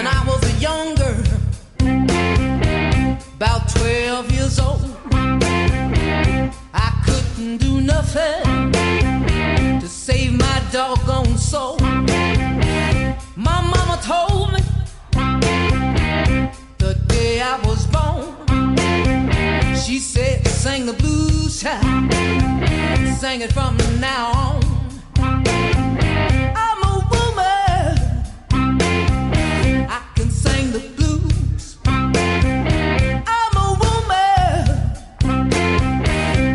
When I was a younger, about 12 years old, I couldn't do nothing I was born, she said, sing the blues, child, sing it from now on. I'm a woman. I can sing the blues. I'm a woman.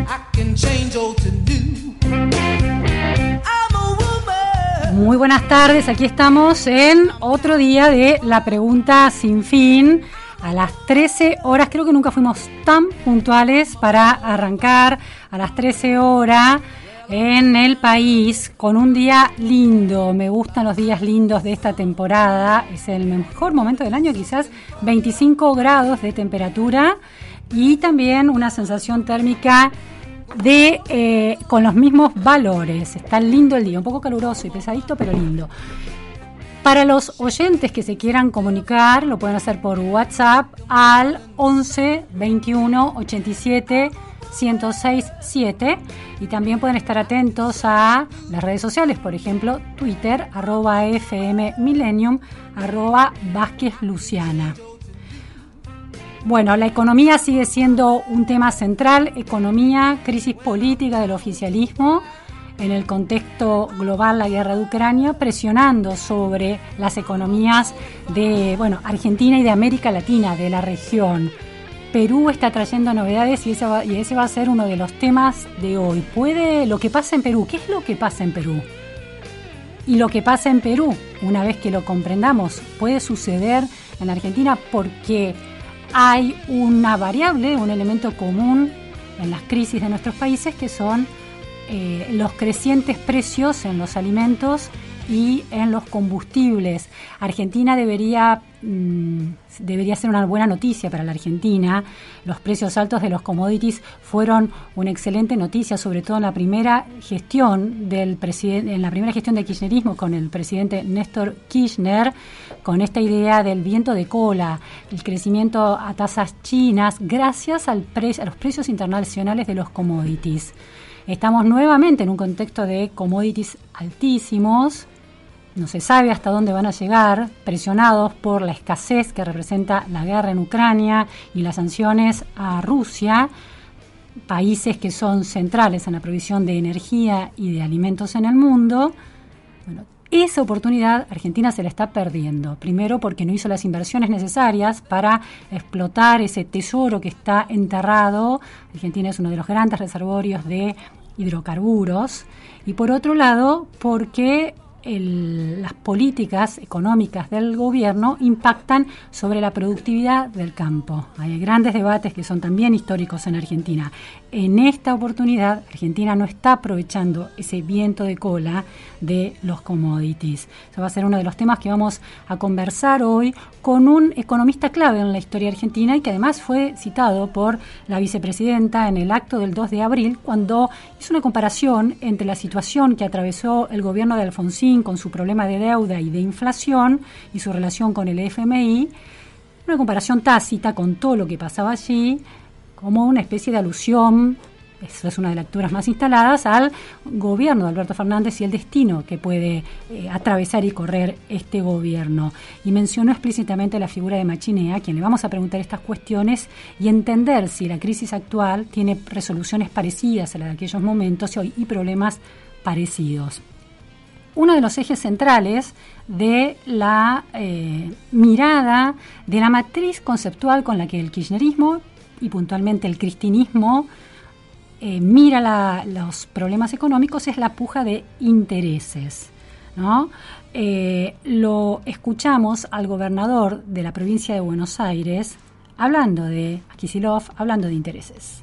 I can change old to new. Muy buenas tardes, aquí estamos en otro día de la pregunta sin fin. A las 13 horas, creo que nunca fuimos tan puntuales para arrancar a las 13 horas en el país con un día lindo. Me gustan los días lindos de esta temporada. Es el mejor momento del año, quizás 25 grados de temperatura y también una sensación térmica de eh, con los mismos valores. Está lindo el día, un poco caluroso y pesadito, pero lindo. Para los oyentes que se quieran comunicar, lo pueden hacer por WhatsApp al 11 21 87 1067 7 y también pueden estar atentos a las redes sociales, por ejemplo, Twitter, arroba FM. Bueno, la economía sigue siendo un tema central, economía, crisis política del oficialismo en el contexto global la guerra de Ucrania, presionando sobre las economías de bueno, Argentina y de América Latina, de la región. Perú está trayendo novedades y ese, va, y ese va a ser uno de los temas de hoy. ¿Puede lo que pasa en Perú? ¿Qué es lo que pasa en Perú? Y lo que pasa en Perú, una vez que lo comprendamos, puede suceder en Argentina porque hay una variable, un elemento común en las crisis de nuestros países que son eh, los crecientes precios en los alimentos y en los combustibles. Argentina debería, mmm, debería ser una buena noticia para la Argentina. Los precios altos de los commodities fueron una excelente noticia, sobre todo en la primera gestión del presidente, en la primera gestión del kirchnerismo con el presidente Néstor Kirchner, con esta idea del viento de cola, el crecimiento a tasas chinas, gracias al pre a los precios internacionales de los commodities. Estamos nuevamente en un contexto de commodities altísimos, no se sabe hasta dónde van a llegar, presionados por la escasez que representa la guerra en Ucrania y las sanciones a Rusia, países que son centrales en la provisión de energía y de alimentos en el mundo. Bueno, esa oportunidad Argentina se la está perdiendo. Primero porque no hizo las inversiones necesarias para explotar ese tesoro que está enterrado. Argentina es uno de los grandes reservorios de hidrocarburos. Y por otro lado, porque las políticas económicas del gobierno impactan sobre la productividad del campo. Hay grandes debates que son también históricos en Argentina. En esta oportunidad, Argentina no está aprovechando ese viento de cola de los commodities. Eso va a ser uno de los temas que vamos a conversar hoy con un economista clave en la historia argentina y que además fue citado por la vicepresidenta en el acto del 2 de abril cuando hizo una comparación entre la situación que atravesó el gobierno de Alfonsín con su problema de deuda y de inflación y su relación con el FMI, una comparación tácita con todo lo que pasaba allí, como una especie de alusión, eso es una de las lecturas más instaladas, al gobierno de Alberto Fernández y el destino que puede eh, atravesar y correr este gobierno. Y mencionó explícitamente la figura de Machinea, a quien le vamos a preguntar estas cuestiones y entender si la crisis actual tiene resoluciones parecidas a las de aquellos momentos y, problemas parecidos. uno de los ejes centrales de la eh, mirada de la matriz conceptual con la que el kirchnerismo y puntualmente el cristinismo eh, mira los problemas económicos es la puja de intereses. ¿no? Eh, lo escuchamos al gobernador de la provincia de Buenos Aires hablando de Kisilov, hablando de intereses.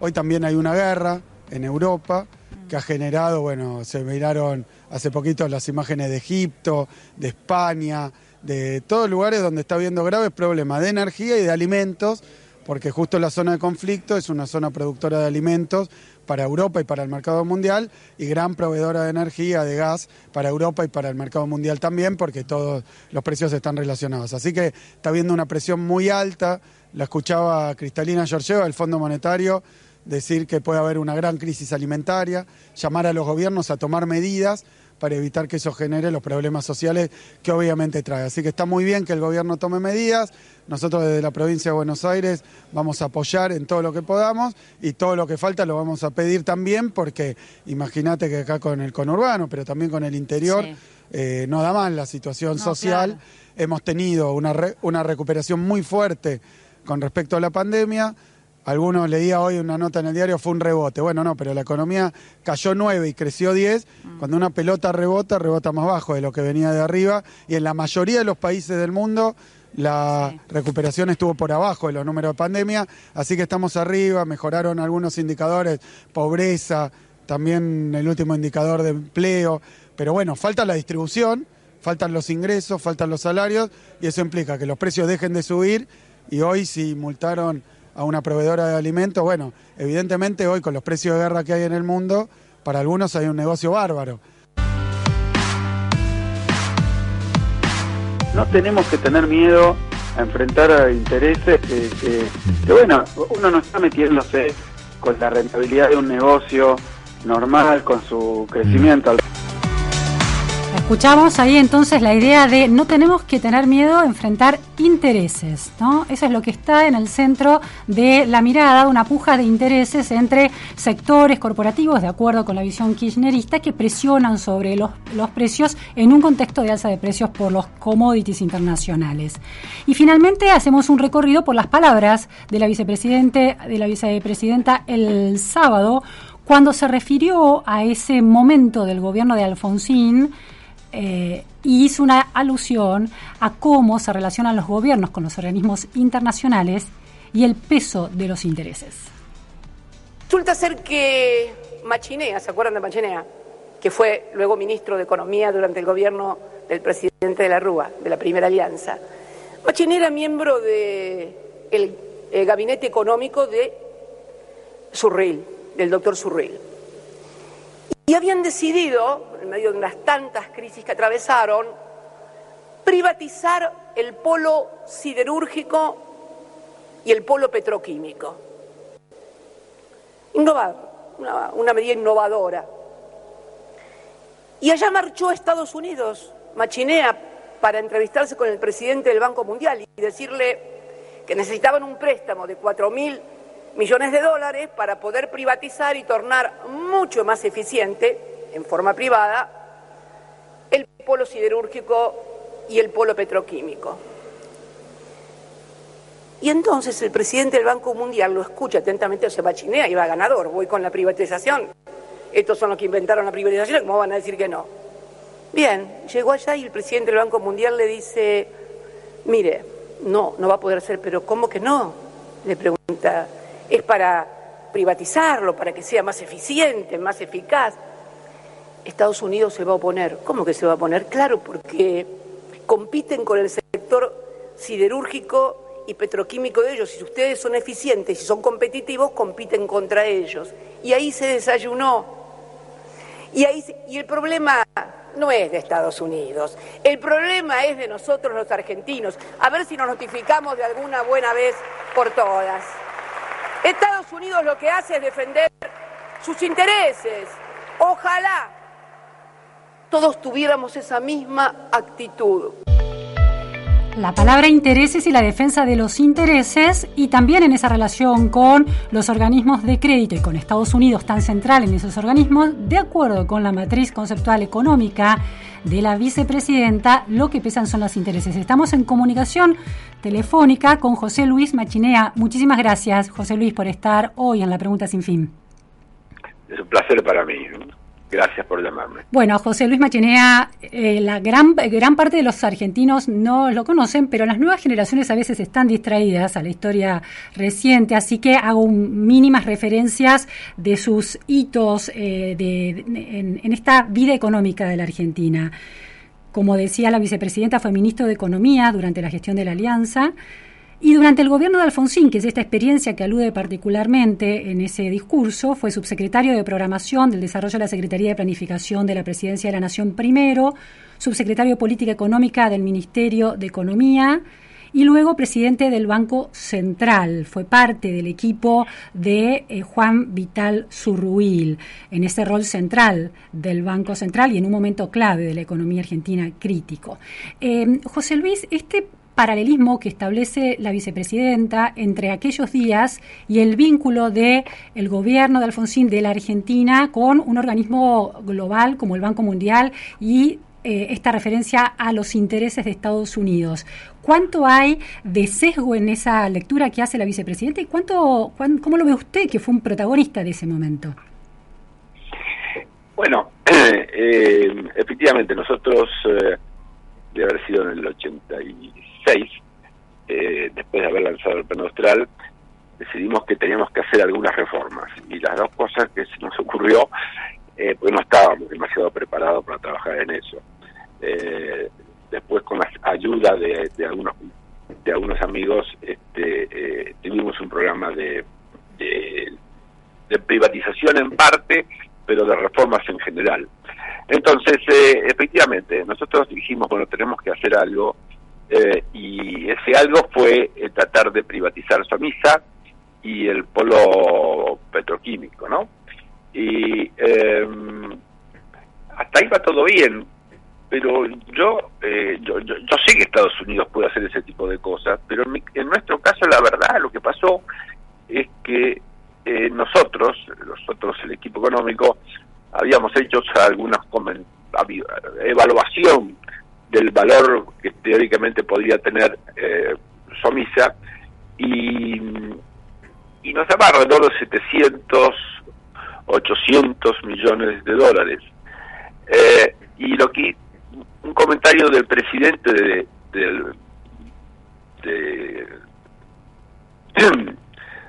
Hoy también hay una guerra en Europa que ha generado, bueno, se miraron hace poquito las imágenes de Egipto, de España, de todos lugares donde está habiendo graves problemas de energía y de alimentos, porque justo la zona de conflicto es una zona productora de alimentos para Europa y para el mercado mundial y gran proveedora de energía, de gas para Europa y para el mercado mundial también, porque todos los precios están relacionados. Así que está habiendo una presión muy alta. La escuchaba Cristalina Georgieva del Fondo Monetario decir que puede haber una gran crisis alimentaria, llamar a los gobiernos a tomar medidas para evitar que eso genere los problemas sociales que obviamente trae. Así que está muy bien que el gobierno tome medidas. Nosotros desde la provincia de Buenos Aires vamos a apoyar en todo lo que podamos y todo lo que falta lo vamos a pedir también porque imagínate que acá con el conurbano, pero también con el interior, eh, no da mal la situación social. Hemos tenido una, una recuperación muy fuerte con respecto a la pandemia. Algunos leía hoy una nota en el diario, fue un rebote. Bueno, no, pero la economía cayó 9 y creció 10. Mm. Cuando una pelota rebota, rebota más bajo de lo que venía de arriba. Y en la mayoría de los países del mundo la recuperación estuvo por abajo de los números de pandemia. Así que estamos arriba, mejoraron algunos indicadores, pobreza, también el último indicador de empleo. Pero bueno, falta la distribución, faltan los ingresos, faltan los salarios y eso implica que los precios dejen de subir. Y hoy si multaron a una proveedora de alimentos, bueno, evidentemente hoy con los precios de guerra que hay en el mundo, para algunos hay un negocio bárbaro. No tenemos que tener miedo a enfrentar a intereses que, bueno, uno no está metiéndose con la rentabilidad de un negocio normal, con su crecimiento. Escuchamos ahí entonces la idea de no tenemos que tener miedo a enfrentar intereses, ¿no? Eso es lo que está en el centro de la mirada, una puja de intereses entre sectores corporativos, de acuerdo con la visión kirchnerista, que presionan sobre los, los precios en un contexto de alza de precios por los commodities internacionales. Y finalmente hacemos un recorrido por las palabras de la vicepresidente, de la vicepresidenta el sábado, cuando se refirió a ese momento del gobierno de Alfonsín, eh, y hizo una alusión a cómo se relacionan los gobiernos con los organismos internacionales y el peso de los intereses. Resulta ser que Machinea, ¿se acuerdan de Machinea? Que fue luego ministro de Economía durante el gobierno del presidente de la Rúa, de la Primera Alianza. Machinea era miembro del de gabinete económico de Surril, del doctor Surril. Y habían decidido, en medio de unas tantas crisis que atravesaron, privatizar el polo siderúrgico y el polo petroquímico. Innovar, una, medida innovadora. Y allá marchó a Estados Unidos, Machinea, para entrevistarse con el presidente del Banco Mundial y decirle que necesitaban un préstamo de 4 mil millones de dólares para poder privatizar y tornar mucho más eficiente, en forma privada, el polo siderúrgico y el polo petroquímico. Y entonces el presidente del Banco Mundial lo escucha atentamente, se machinea y va ganador, voy con la privatización. Estos son los que inventaron la privatización, ¿cómo van a decir que no? Bien, llegó allá y el presidente del Banco Mundial le dice, mire, no, no va a poder ser, pero ¿cómo que no? Le pregunta es para privatizarlo, para que sea más eficiente, más eficaz. Estados Unidos se va a oponer. ¿Cómo que se va a oponer? Claro, porque compiten con el sector siderúrgico y petroquímico de ellos. Si ustedes son eficientes y son competitivos, compiten contra ellos. Y ahí se desayunó. Y, ahí y el problema no es de Estados Unidos. El problema es de nosotros los argentinos. A ver si nos notificamos de alguna buena vez por todas. Estados Unidos lo que hace es defender sus intereses. Ojalá todos tuviéramos esa misma actitud. La palabra intereses y la defensa de los intereses y también en esa relación con los organismos de crédito y con Estados Unidos tan central en esos organismos, de acuerdo con la matriz conceptual económica de la vicepresidenta, lo que pesan son los intereses. Estamos en comunicación telefónica con José Luis Machinea. Muchísimas gracias, José Luis, por estar hoy en la Pregunta Sin Fin. Es un placer para mí. Gracias por llamarme. Bueno, José Luis Machinea, eh, la gran, gran parte de los argentinos no lo conocen, pero las nuevas generaciones a veces están distraídas a la historia reciente, así que hago mínimas referencias de sus hitos eh, de, en, en esta vida económica de la Argentina. Como decía la vicepresidenta, fue ministro de Economía durante la gestión de la Alianza. Y durante el gobierno de Alfonsín, que es esta experiencia que alude particularmente en ese discurso, fue subsecretario de Programación del Desarrollo de la Secretaría de Planificación de la Presidencia de la Nación primero, subsecretario de Política Económica del Ministerio de Economía y luego presidente del Banco Central. Fue parte del equipo de eh, Juan Vital Zurruil en ese rol central del Banco Central y en un momento clave de la economía argentina crítico. Eh, José Luis, este paralelismo que establece la vicepresidenta entre aquellos días y el vínculo de el gobierno de Alfonsín de la Argentina con un organismo global como el Banco Mundial y eh, esta referencia a los intereses de Estados Unidos. ¿Cuánto hay de sesgo en esa lectura que hace la vicepresidenta y cuánto, cómo lo ve usted que fue un protagonista de ese momento? Bueno, eh, efectivamente nosotros, eh, de haber sido en el 86, eh, después de haber lanzado el plan austral, decidimos que teníamos que hacer algunas reformas. Y las dos cosas que se nos ocurrió, eh, pues no estábamos demasiado preparados para trabajar en eso. Eh, después, con la ayuda de, algunos de algunos amigos, este, eh, tuvimos un programa de, de, de privatización en parte, pero de reformas en general. Entonces, efectivamente, nosotros dijimos, bueno, tenemos que hacer algo eh, y ese algo fue eh, tratar de privatizar Somisa y el polo petroquímico, ¿no? Y em, hasta ahí va todo bien, pero yo, eh, yo, yo, sé que Estados Unidos puede hacer ese tipo de cosas, pero en, nuestro caso la verdad lo que pasó es que nosotros, nosotros el equipo económico, habíamos hecho algunas evaluación del valor que teóricamente podría tener eh, Somisa y, y nos daba alrededor de 700, 800 millones de dólares. Eh, y lo que un comentario del presidente de, del de,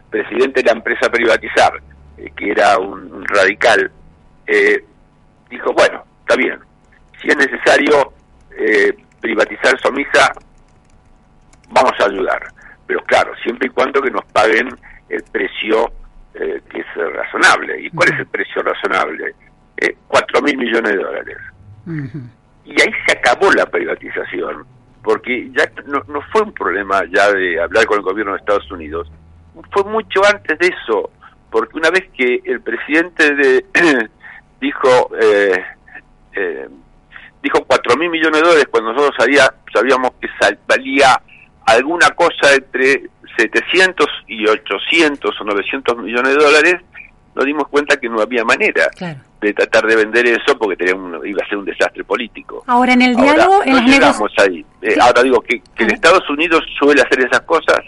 presidente de la empresa privatizar, eh, que era un, radical, eh, dijo, bueno, está bien, si es necesario eh, privatizar Somisa, vamos a ayudar. Pero claro, siempre y cuando que nos paguen el precio eh, que es razonable. ¿Y cuál es el precio razonable? Eh, cuatro mil millones de dólares. Y ahí se acabó la privatización, porque ya no, no fue un problema ya de hablar con el gobierno de Estados Unidos, fue mucho antes de eso, porque una vez que el presidente de, dijo eh, eh, dijo cuatro mil millones de dólares cuando nosotros sabía, sabíamos que valía alguna cosa entre 700 y 800 o 900 millones de dólares, nos dimos cuenta que no había manera de tratar de vender eso porque tenía iba a ser un desastre político. Ahora, en el diálogo, en ahí. Eh, ahora digo que, que en Estados Unidos suele hacer esas cosas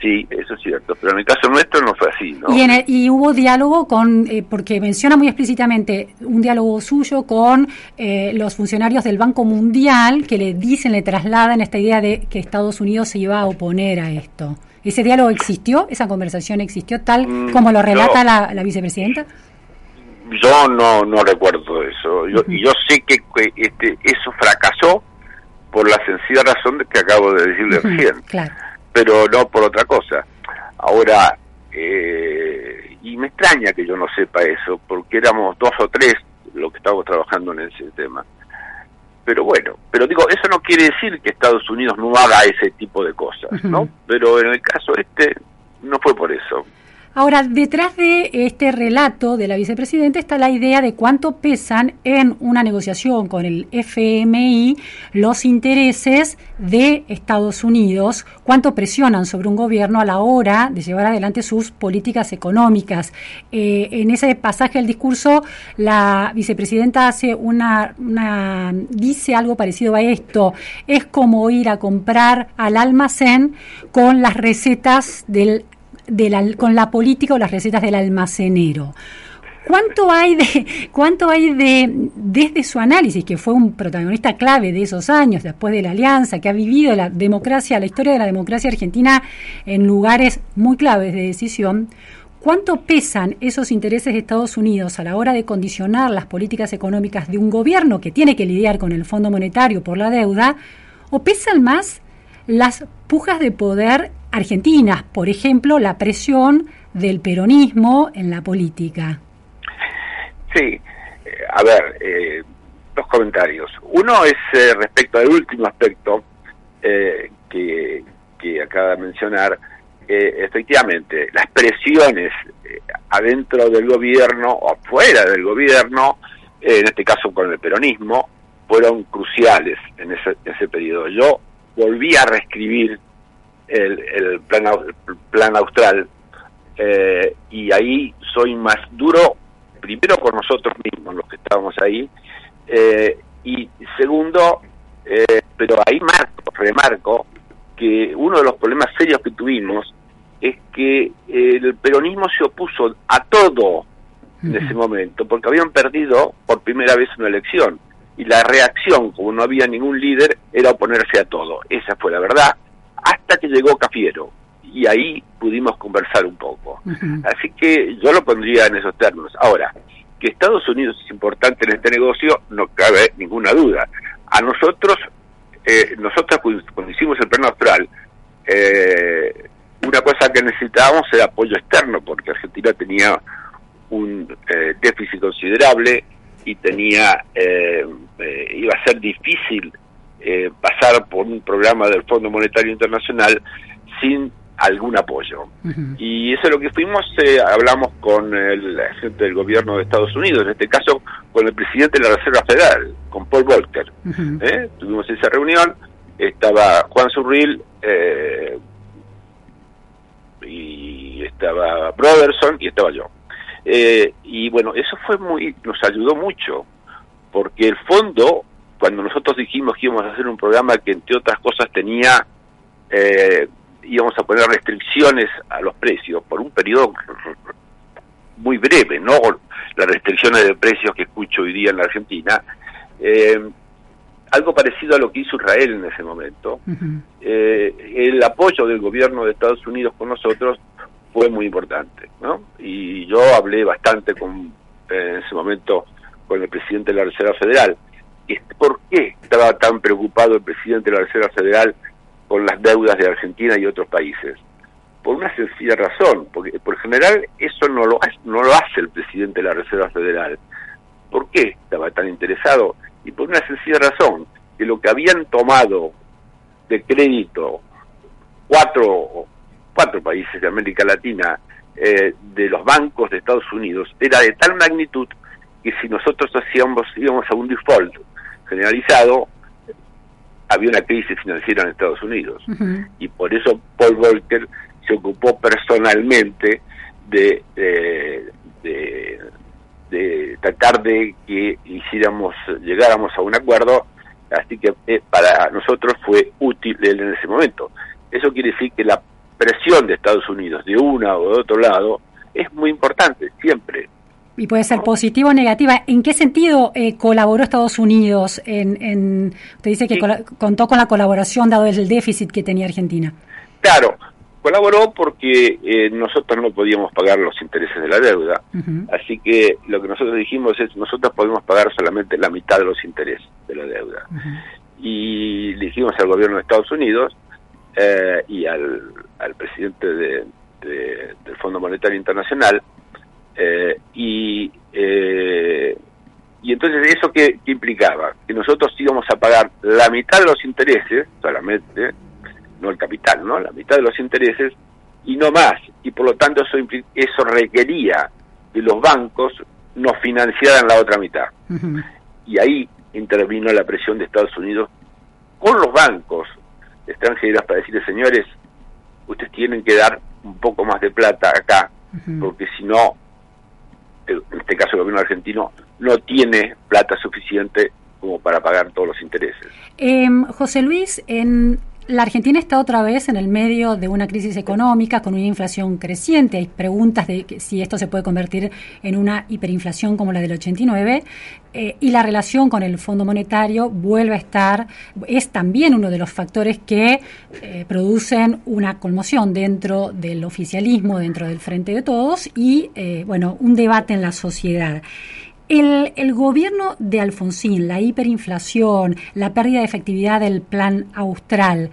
Sí, eso es cierto, pero en el caso nuestro no fue así. ¿no? Y, hubo diálogo con, eh, porque menciona muy explícitamente un diálogo suyo con eh, los funcionarios del Banco Mundial que le dicen, le trasladan esta idea de que Estados Unidos se iba a oponer a esto. ¿Ese diálogo existió? ¿Esa conversación existió tal mm, como lo relata la, vicepresidenta? Yo no, no recuerdo eso. Yo, yo sé que, este, eso fracasó por la sencilla razón de que acabo de decirle recién. Claro pero no por otra cosa. Ahora, eh, y me extraña que yo no sepa eso, porque éramos dos o tres los que estábamos trabajando en ese tema. Pero bueno, pero digo, eso no quiere decir que Estados Unidos no haga ese tipo de cosas, ¿no? Pero en el caso este, no fue por eso. Ahora, detrás de este relato de la vicepresidenta está la idea de cuánto pesan en una negociación con el FMI los intereses de Estados Unidos, cuánto presionan sobre un gobierno a la hora de llevar adelante sus políticas económicas. Eh, en ese pasaje del discurso, la vicepresidenta hace una, una, dice algo parecido a esto. Es como ir a comprar al almacén con las recetas del con la política o las recetas del almacenero. ¿Cuánto hay de, cuánto hay de, desde su análisis, que fue un protagonista clave de esos años, después de la alianza, que ha vivido la democracia, la historia de la democracia argentina en lugares muy claves de decisión, cuánto pesan esos intereses de Estados Unidos a la hora de condicionar las políticas económicas de un gobierno que tiene que lidiar con el Fondo Monetario por la deuda, o pesan más las pujas de poder argentinas, por ejemplo, la presión del peronismo en la política. Sí, eh, a ver, eh, dos comentarios. Uno es eh, respecto al último aspecto que, que acaba de mencionar. efectivamente, las presiones adentro del gobierno o fuera del gobierno, en este caso con el peronismo, fueron cruciales en ese, en ese periodo. Yo volví a reescribir el, plan, plan austral eh, y ahí soy más duro, primero con nosotros mismos, los que estábamos ahí, eh, y segundo, eh, pero ahí marco, remarco, que uno de los problemas serios que tuvimos es que el peronismo se opuso a todo en ese momento, porque habían perdido por primera vez una elección. Y la reacción, como no había ningún líder, era oponerse a todo. Esa fue la verdad hasta que llegó Cafiero y ahí pudimos conversar un poco. Así que yo lo pondría en esos términos. Ahora, que Estados Unidos es importante en este negocio, no cabe ninguna duda. A nosotros, eh, nosotros cuando hicimos el plan austral, eh, una cosa que necesitábamos era apoyo externo, porque Argentina tenía un eh, déficit considerable y tenía iba a ser difícil eh, pasar por un programa del Fondo Monetario Internacional sin algún apoyo. Y eso es lo que fuimos, eh, hablamos con el gente del gobierno de Estados Unidos, en este caso con el presidente de la Reserva Federal, con Paul Volcker. ¿eh? Tuvimos esa reunión, estaba Juan Surril y estaba Broderson y estaba yo. Y bueno, eso fue muy, nos ayudó mucho, porque el fondo cuando nosotros dijimos que íbamos a hacer un programa que entre otras cosas tenía, eh, íbamos a poner restricciones a los precios por un periodo muy breve, no las restricciones de precios que escucho hoy día en la Argentina, eh, algo parecido a lo que hizo Israel en ese momento. Eh, el apoyo del gobierno de Estados Unidos con nosotros fue muy importante, ¿no? Y yo hablé bastante con, en ese momento con el presidente de la Reserva Federal ¿Por qué estaba tan preocupado el presidente de la Reserva Federal con las deudas de Argentina y otros países? Por una sencilla razón, porque por general eso no lo, no lo hace el presidente de la Reserva Federal. ¿Por qué estaba tan interesado? Y por una sencilla razón, que lo que habían tomado de crédito cuatro, cuatro países de América Latina eh, de los bancos de Estados Unidos era de tal magnitud que si nosotros hacíamos íbamos a un default generalizado, había una crisis financiera en Estados Unidos. Y por eso Paul Volcker se ocupó personalmente de, de, tratar de que hiciéramos, llegáramos a un acuerdo, así que eh, para nosotros fue útil en ese momento. Eso quiere decir que la presión de Estados Unidos de una o de otro lado es muy importante, siempre. Y puede ser positiva o negativa. ¿En qué sentido eh, colaboró Estados Unidos? En, en usted dice que contó con la colaboración dado el déficit que tenía Argentina. Claro, colaboró porque eh, nosotros no podíamos pagar los intereses de la deuda. Así que lo que nosotros dijimos es, nosotros podemos pagar solamente la mitad de los intereses de la deuda. Y le dijimos al gobierno de Estados Unidos eh, y al, al presidente de, del Fondo Monetario Internacional eh, y, eh, y entonces, ¿eso qué, implicaba? Que nosotros íbamos a pagar la mitad de los intereses, solamente, no el capital, ¿no? La mitad de los intereses y no más. Y por lo tanto eso, eso requería que los bancos nos financiaran la otra mitad. Y ahí intervino la presión de Estados Unidos con los bancos extranjeros para decirles, señores, ustedes tienen que dar un poco más de plata acá, porque si no, en este caso el gobierno argentino no tiene plata suficiente como para pagar todos los intereses. Em, José Luis, en la Argentina está otra vez en el medio de una crisis económica con una inflación creciente. Hay preguntas de si esto se puede convertir en una hiperinflación como la del 89. Eh, y la relación con el Fondo Monetario vuelve a estar, es también uno de los factores que eh, producen una conmoción dentro del oficialismo, dentro del Frente de Todos y, eh, bueno, un debate en la sociedad. El, gobierno de Alfonsín, la hiperinflación, la pérdida de efectividad del plan austral,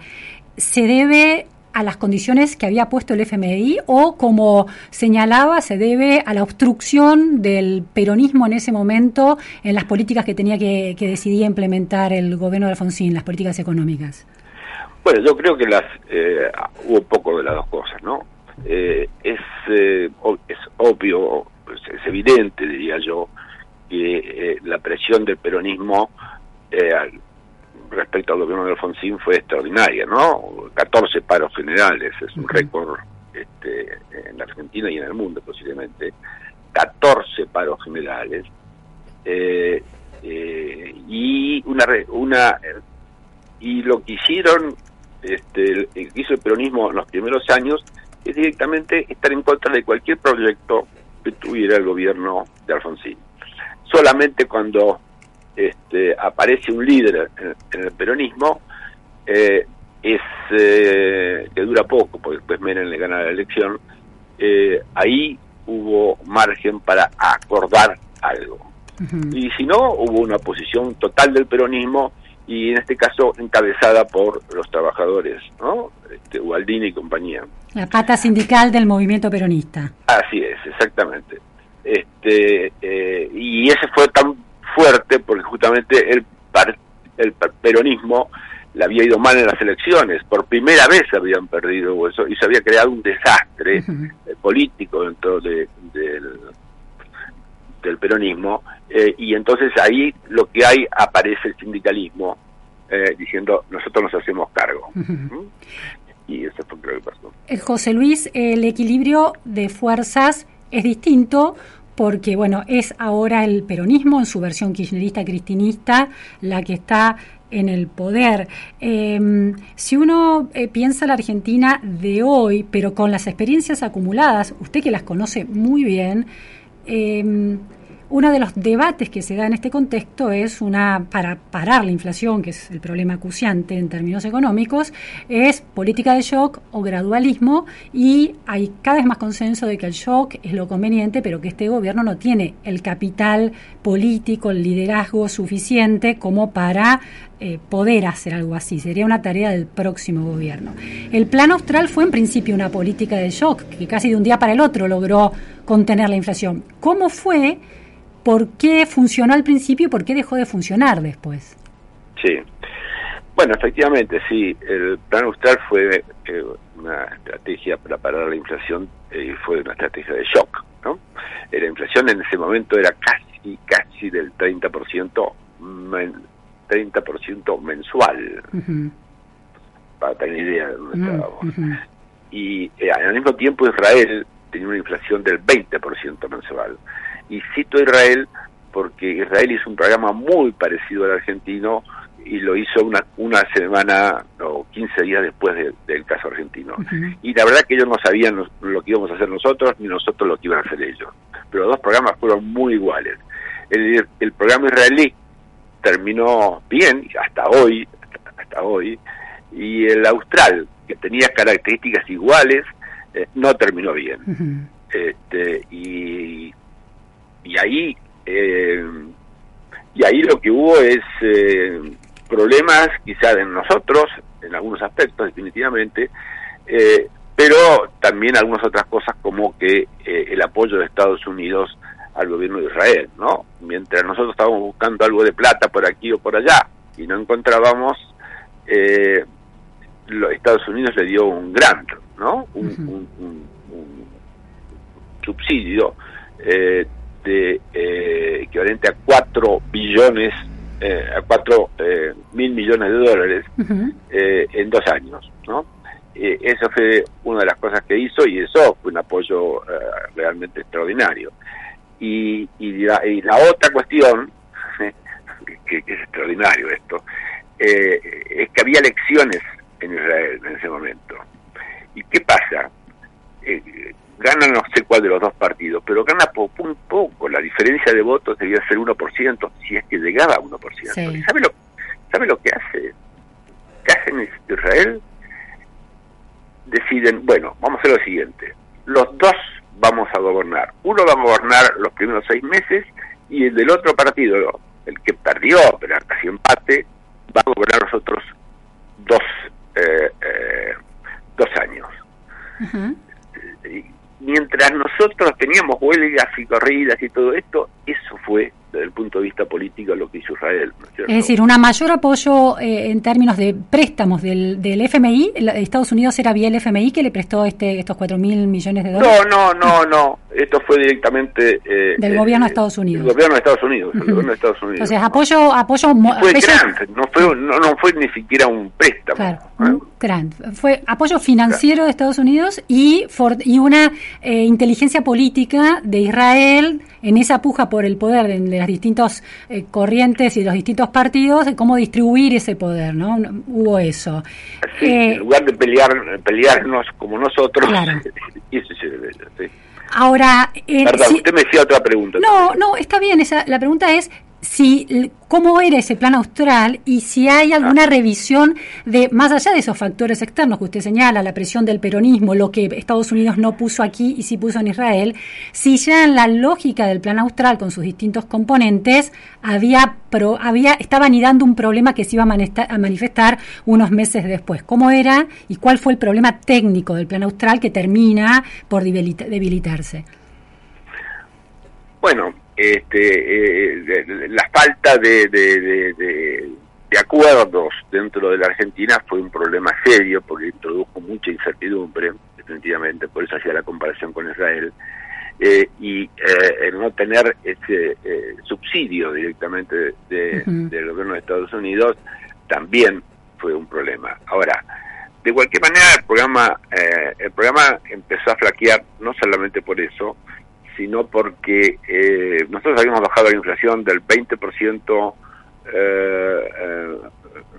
¿se debe a las condiciones que había puesto el FMI o, como señalaba, se debe a la obstrucción del peronismo en ese momento en las políticas que tenía que, decidir implementar el gobierno de Alfonsín, las políticas económicas? Bueno, yo creo que las eh, hubo poco de las dos cosas, ¿no? Eh, es, eh, es obvio, es evidente, diría yo, que eh, la presión del peronismo eh, respecto al gobierno de Alfonsín fue extraordinaria, ¿no? 14 paros generales, es un récord este, en la Argentina y en el mundo posiblemente. 14 paros generales. Eh, y una una y lo que hicieron este, que hizo el peronismo en los primeros años es directamente estar en contra de cualquier proyecto que tuviera el gobierno de Alfonsín solamente cuando este, aparece un líder en, el peronismo, eh, es eh, que dura poco, porque después Menem le gana la elección, eh, ahí hubo margen para acordar algo. Y si no, hubo una posición total del peronismo y en este caso encabezada por los trabajadores, ¿no? Este, Ubaldini y compañía. La pata sindical del movimiento peronista. Así es, exactamente este eh, y ese fue tan fuerte porque justamente el, el peronismo le había ido mal en las elecciones, por primera vez habían perdido eso y se había creado un desastre eh, político dentro de, del, del peronismo eh, y entonces ahí lo que hay aparece el sindicalismo diciendo nosotros nos hacemos cargo. Y eso fue lo que pasó. José Luis, el equilibrio de fuerzas es distinto porque bueno, es ahora el peronismo en su versión kirchnerista cristinista la que está en el poder. Em, si uno eh, piensa la Argentina de hoy, pero con las experiencias acumuladas, usted que las conoce muy bien, eh, uno de los debates que se da en este contexto es una, para parar la inflación, que es el problema acuciante en términos económicos, es política de shock o gradualismo y hay cada vez más consenso de que el shock es lo conveniente, pero que este gobierno no tiene el capital político, el liderazgo suficiente como para eh, poder hacer algo así. Sería una tarea del próximo gobierno. El plan austral fue en principio una política de shock que casi de un día para el otro logró contener la inflación. ¿Cómo fue? Por qué funcionó al principio y por qué dejó de funcionar después. Sí. Bueno, efectivamente, sí. El plan Austral fue eh, una estrategia para parar la inflación eh, y fue una estrategia de shock, ¿no? La inflación en ese momento era casi, casi del 30%, men, 30% mensual. Para tener idea de dónde mm, estábamos. Y eh, al mismo tiempo Israel tenía una inflación del 20% mensual. Y cito a Israel porque Israel hizo un programa muy parecido al argentino y lo hizo una, una semana o 15 días después del caso argentino. Y la verdad que ellos no sabían lo, que íbamos a hacer nosotros ni nosotros lo que iban a hacer ellos. Pero los dos programas fueron muy iguales. El, el programa israelí terminó bien, hasta hoy, hasta hoy, y el austral, que tenía características iguales, eh, no terminó bien. este, y y ahí eh, y ahí lo que hubo es eh, problemas quizás en nosotros en algunos aspectos definitivamente eh, pero también algunas otras cosas como que el apoyo de Estados Unidos al gobierno de Israel no mientras nosotros estábamos buscando algo de plata por aquí o por allá y no encontrábamos los Estados Unidos le dio un grant no un, un- un- un subsidio eh, de eh, equivalente a 4 billones, eh, a 4 eh, mil millones de dólares eh, en dos años, ¿no? Eso fue una de las cosas que hizo y eso fue un apoyo realmente extraordinario. Y, y, la, y la otra cuestión, que, que es extraordinario esto, eh, es que había elecciones en Israel en ese momento. ¿Y qué pasa? Eh, gana no sé cuál de los dos partidos, pero gana por un poco. La diferencia de votos debía ser 1%, si es que llegaba a 1%. Sí. ¿Y sabe lo, sabe lo que hace? ¿Qué hacen en Israel? Deciden, bueno, vamos a hacer lo siguiente. Los dos vamos a gobernar. Uno va a gobernar los primeros seis meses y el del otro partido, el que perdió, pero casi empate, va a gobernar los otros dos, eh, eh, dos años. Mientras nosotros teníamos huelgas y corridas y todo esto, eso fue, desde el punto de vista político, lo que hizo Israel. ¿no es decir, un mayor apoyo eh, en términos de préstamos del, del FMI. Estados Unidos era vía el FMI que le prestó este, estos 4 mil millones de dólares. No, no, no, no. Esto fue directamente eh, Del eh, gobierno de Estados Unidos. El gobierno de Estados Unidos. El Ujú. gobierno de Estados Unidos. Entonces, apoyo, apoyo, mo- fue apoyo- grant, no fue, no, no fue ni siquiera un préstamo. Claro, ¿eh? un grant. Fue apoyo financiero de Estados Unidos y, for- y una eh, inteligencia política de Israel en esa puja por el poder de, de las distintas eh, corrientes y los distintos partidos, de cómo distribuir ese poder, ¿no? Hubo eso. Sí, Eh, en lugar de pelear, pelearnos como nosotros, Claro. y eso se debe, sí. ahora, eh, Perdón, si- usted me decía otra pregunta. No, no, está bien. Esa, la pregunta es si cómo era ese plan austral y si hay alguna revisión de más allá de esos factores externos que usted señala, la presión del peronismo, lo que Estados Unidos no puso aquí y sí puso en Israel, si ya en la lógica del plan austral con sus distintos componentes había pro- había estaba anidando un problema que se iba a, a manifestar unos meses después. ¿Cómo era y cuál fue el problema técnico del plan austral que termina por debilita- debilitarse? Bueno, este, eh, la falta de, de, de- de- de acuerdos dentro de la Argentina fue un problema serio porque introdujo mucha incertidumbre, definitivamente, por eso hacía la comparación con Israel, eh, y eh, el no tener ese eh, subsidio directamente de- del gobierno de Estados Unidos también fue un problema. Ahora, de cualquier manera, el programa, eh, el programa empezó a flaquear no solamente por eso, sino porque eh, nosotros habíamos bajado la inflación del 20% eh, eh,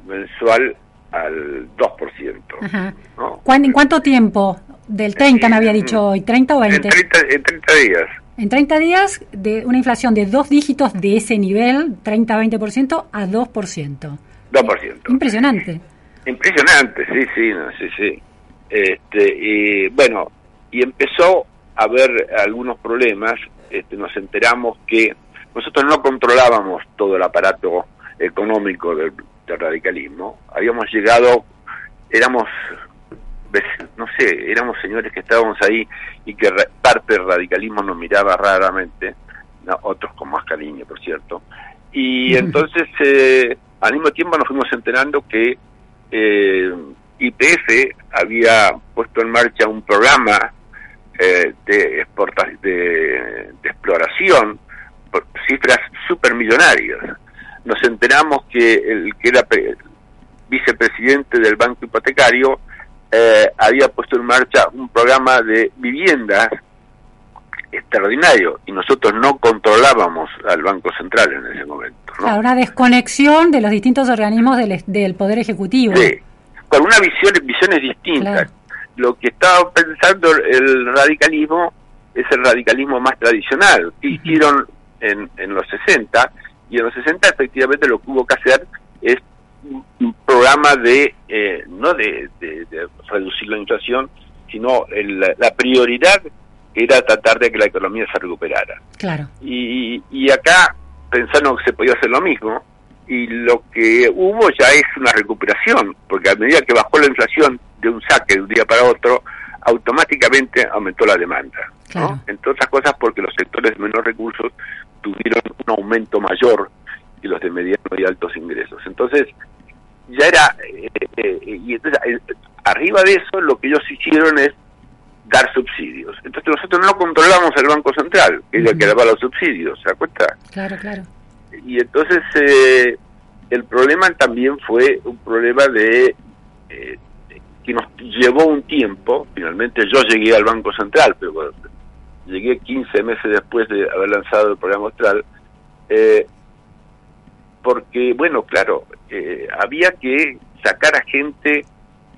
mensual al 2%. Ajá. ¿no? ¿Cuán- ¿En cuánto tiempo? Del 30 me había dicho hoy, 30 o En 20. 30, en 30 días. En 30 días de una inflación de dos dígitos de ese nivel, 30-20%, a 2%. 2%. Impresionante. Impresionante, sí, sí, no, sí, sí. Este, y bueno, y empezó haber algunos problemas. Este, nos enteramos que nosotros no controlábamos todo el aparato económico del, del radicalismo. Habíamos llegado, éramos, no sé, éramos señores que estábamos ahí y que parte del radicalismo nos miraba raramente, no, otros con más cariño, por cierto. Y entonces, eh, al mismo tiempo nos fuimos enterando que eh, YPF había puesto en marcha un programa eh, de, de, de exploración por cifras supermillonarias. Nos enteramos que el que era pre- vicepresidente del Banco Hipotecario eh, había puesto en marcha un programa de viviendas extraordinario y nosotros no controlábamos al Banco Central en ese momento. ¿no? Claro, una desconexión de los distintos organismos del, del Poder Ejecutivo. Sí, con una visión, visiones distintas. Claro. Lo que estaba pensando el radicalismo es el radicalismo más tradicional, que hicieron en, en los 60, y en los 60 efectivamente lo que hubo que hacer es un, programa de, eh, no de, de- de reducir la inflación, sino el- la prioridad era tratar de que la economía se recuperara Claro. y, y acá pensaron que se podía hacer lo mismo y lo que hubo ya es una recuperación porque a medida que bajó la inflación de un saque de un día para otro automáticamente aumentó la demanda ¿no? Claro. entre otras cosas porque los sectores de menos recursos tuvieron un aumento mayor que los de medianos y altos ingresos entonces ya era eh, eh, y entonces eh, arriba de eso lo que ellos hicieron es dar subsidios. Entonces nosotros no controlamos el Banco Central, que es el que daba los subsidios, ¿se da cuenta? Claro, claro. Y entonces eh, el problema también fue un problema de eh, que nos llevó un tiempo, finalmente yo llegué al Banco Central, pero bueno, llegué 15 meses después de haber lanzado el programa Austral, eh, porque, bueno, claro, eh, había que sacar a gente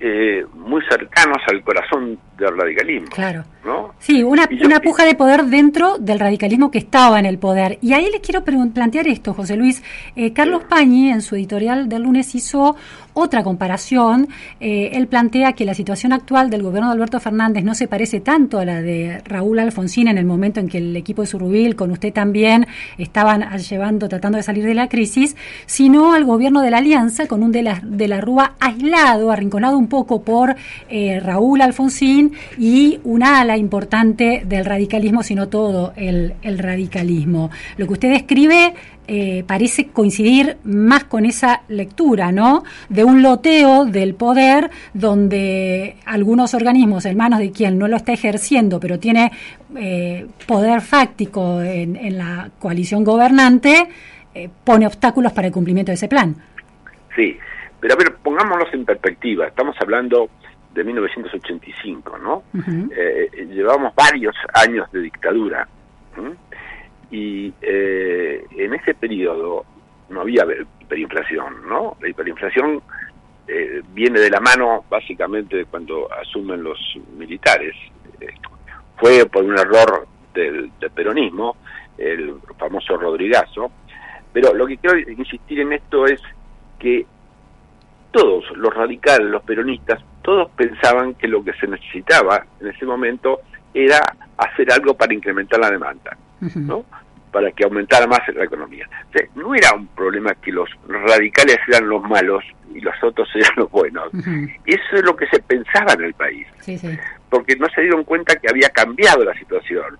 eh, muy cercanos al corazón del radicalismo. Claro. ¿no? Sí, una, yo- una puja de poder dentro del radicalismo que estaba en el poder. Y ahí les quiero plantear esto, José Luis. Eh, Carlos Pañi, en su editorial del lunes, hizo otra comparación. Eh, él plantea que la situación actual del gobierno de Alberto Fernández no se parece tanto a la de Raúl Alfonsín en el momento en que el equipo de Surrubil, con usted también, estaban llevando, tratando de salir de la crisis, sino al gobierno de la Alianza con un de la, de la Rúa aislado, arrinconado un poco por eh, Raúl Alfonsín y una ala importante del radicalismo, sino todo el, el radicalismo. Lo que usted describe eh, parece coincidir más con esa lectura, ¿no? De un loteo del poder donde algunos organismos en manos de quien no lo está ejerciendo, pero tiene eh, poder fáctico en, en la coalición gobernante, eh, pone obstáculos para el cumplimiento de ese plan. Sí, pero a ver, pongámonos en perspectiva. Estamos hablando de 1985, ¿no? Ujú. Eh, eh, llevamos varios años de dictadura. Y eh, en ese periodo no había hiperinflación, ¿no? La hiperinflación eh, viene de la mano básicamente de cuando asumen los militares. Fue por un error del, del peronismo, el famoso Rodrigazo. Pero lo que quiero insistir en esto es que todos, los radicales, los peronistas, todos pensaban que lo que se necesitaba en ese momento era hacer algo para incrementar la demanda. ¿no? Para que aumentara más la economía. O sea, no era un problema que los radicales eran los malos y los otros eran los buenos. Eso es lo que se pensaba en el país Sí, sí. porque no se dieron cuenta que había cambiado la situación.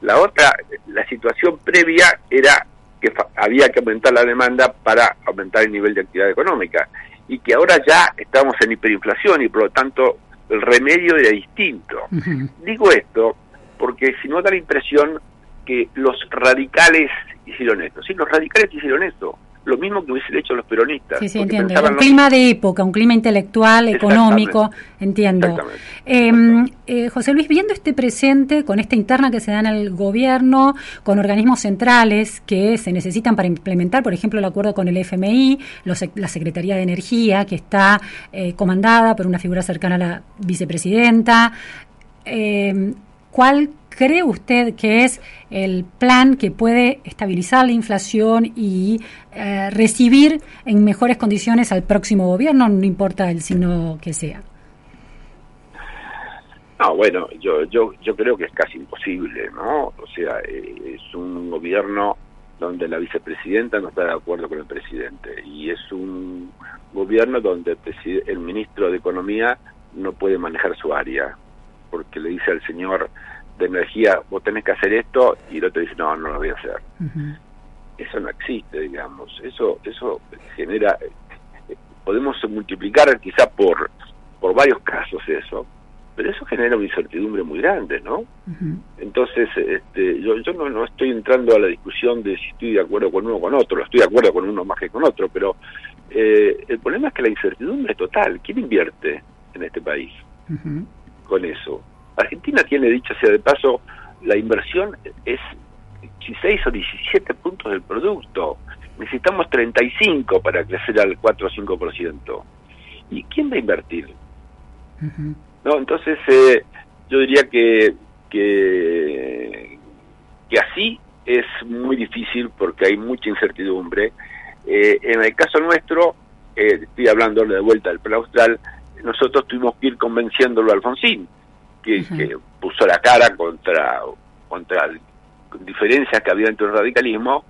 La otra, la situación previa era que había que aumentar la demanda para aumentar el nivel de actividad económica y que ahora ya estamos en hiperinflación y por lo tanto el remedio era distinto. Digo esto porque si no da la impresión que los radicales hicieron esto. Sí, los radicales hicieron esto. Lo mismo que hubiesen hecho los peronistas. Sí, sí, entiendo. Un clima de época, un clima intelectual, económico, entiendo. Exactamente. Eh, eh, José Luis, viendo este presente, con esta interna que se da en el gobierno, con organismos centrales que se necesitan para implementar, por ejemplo, el acuerdo con el FMI, los la Secretaría de Energía, que está eh, comandada por una figura cercana a la vicepresidenta, eh, ¿cuál cree usted que es el plan que puede estabilizar la inflación y eh, recibir en mejores condiciones al próximo gobierno, no importa el signo que sea? No, bueno, yo, yo, yo creo que es casi imposible, ¿no? O sea, eh, es un gobierno donde la vicepresidenta no está de acuerdo con el presidente y es un gobierno donde el, el ministro de Economía no puede manejar su área porque le dice al señor de Energía, vos tenés que hacer esto y el otro dice, no, no lo voy a hacer. Eso no existe, digamos. Eso, eso genera, eh, podemos multiplicar quizá por, por varios casos eso, pero eso genera una incertidumbre muy grande, ¿no? Entonces, este, yo, yo no, no estoy entrando a la discusión de si estoy de acuerdo con uno o con otro, estoy de acuerdo con uno más que con otro, pero eh, el problema es que la incertidumbre es total. ¿Quién invierte en este país con eso? Argentina tiene, dicho sea de paso, la inversión es 16 o 17 puntos del producto. Necesitamos 35 para crecer al 4 o 5%. ¿Y quién va a invertir? No, entonces eh, yo diría que, que que así es muy difícil porque hay mucha incertidumbre. Eh, en el caso nuestro, eh, estoy hablando de vuelta del plan austral, nosotros tuvimos que ir convenciéndolo a Alfonsín, que, puso la cara contra contra diferencias que había entre el radicalismo,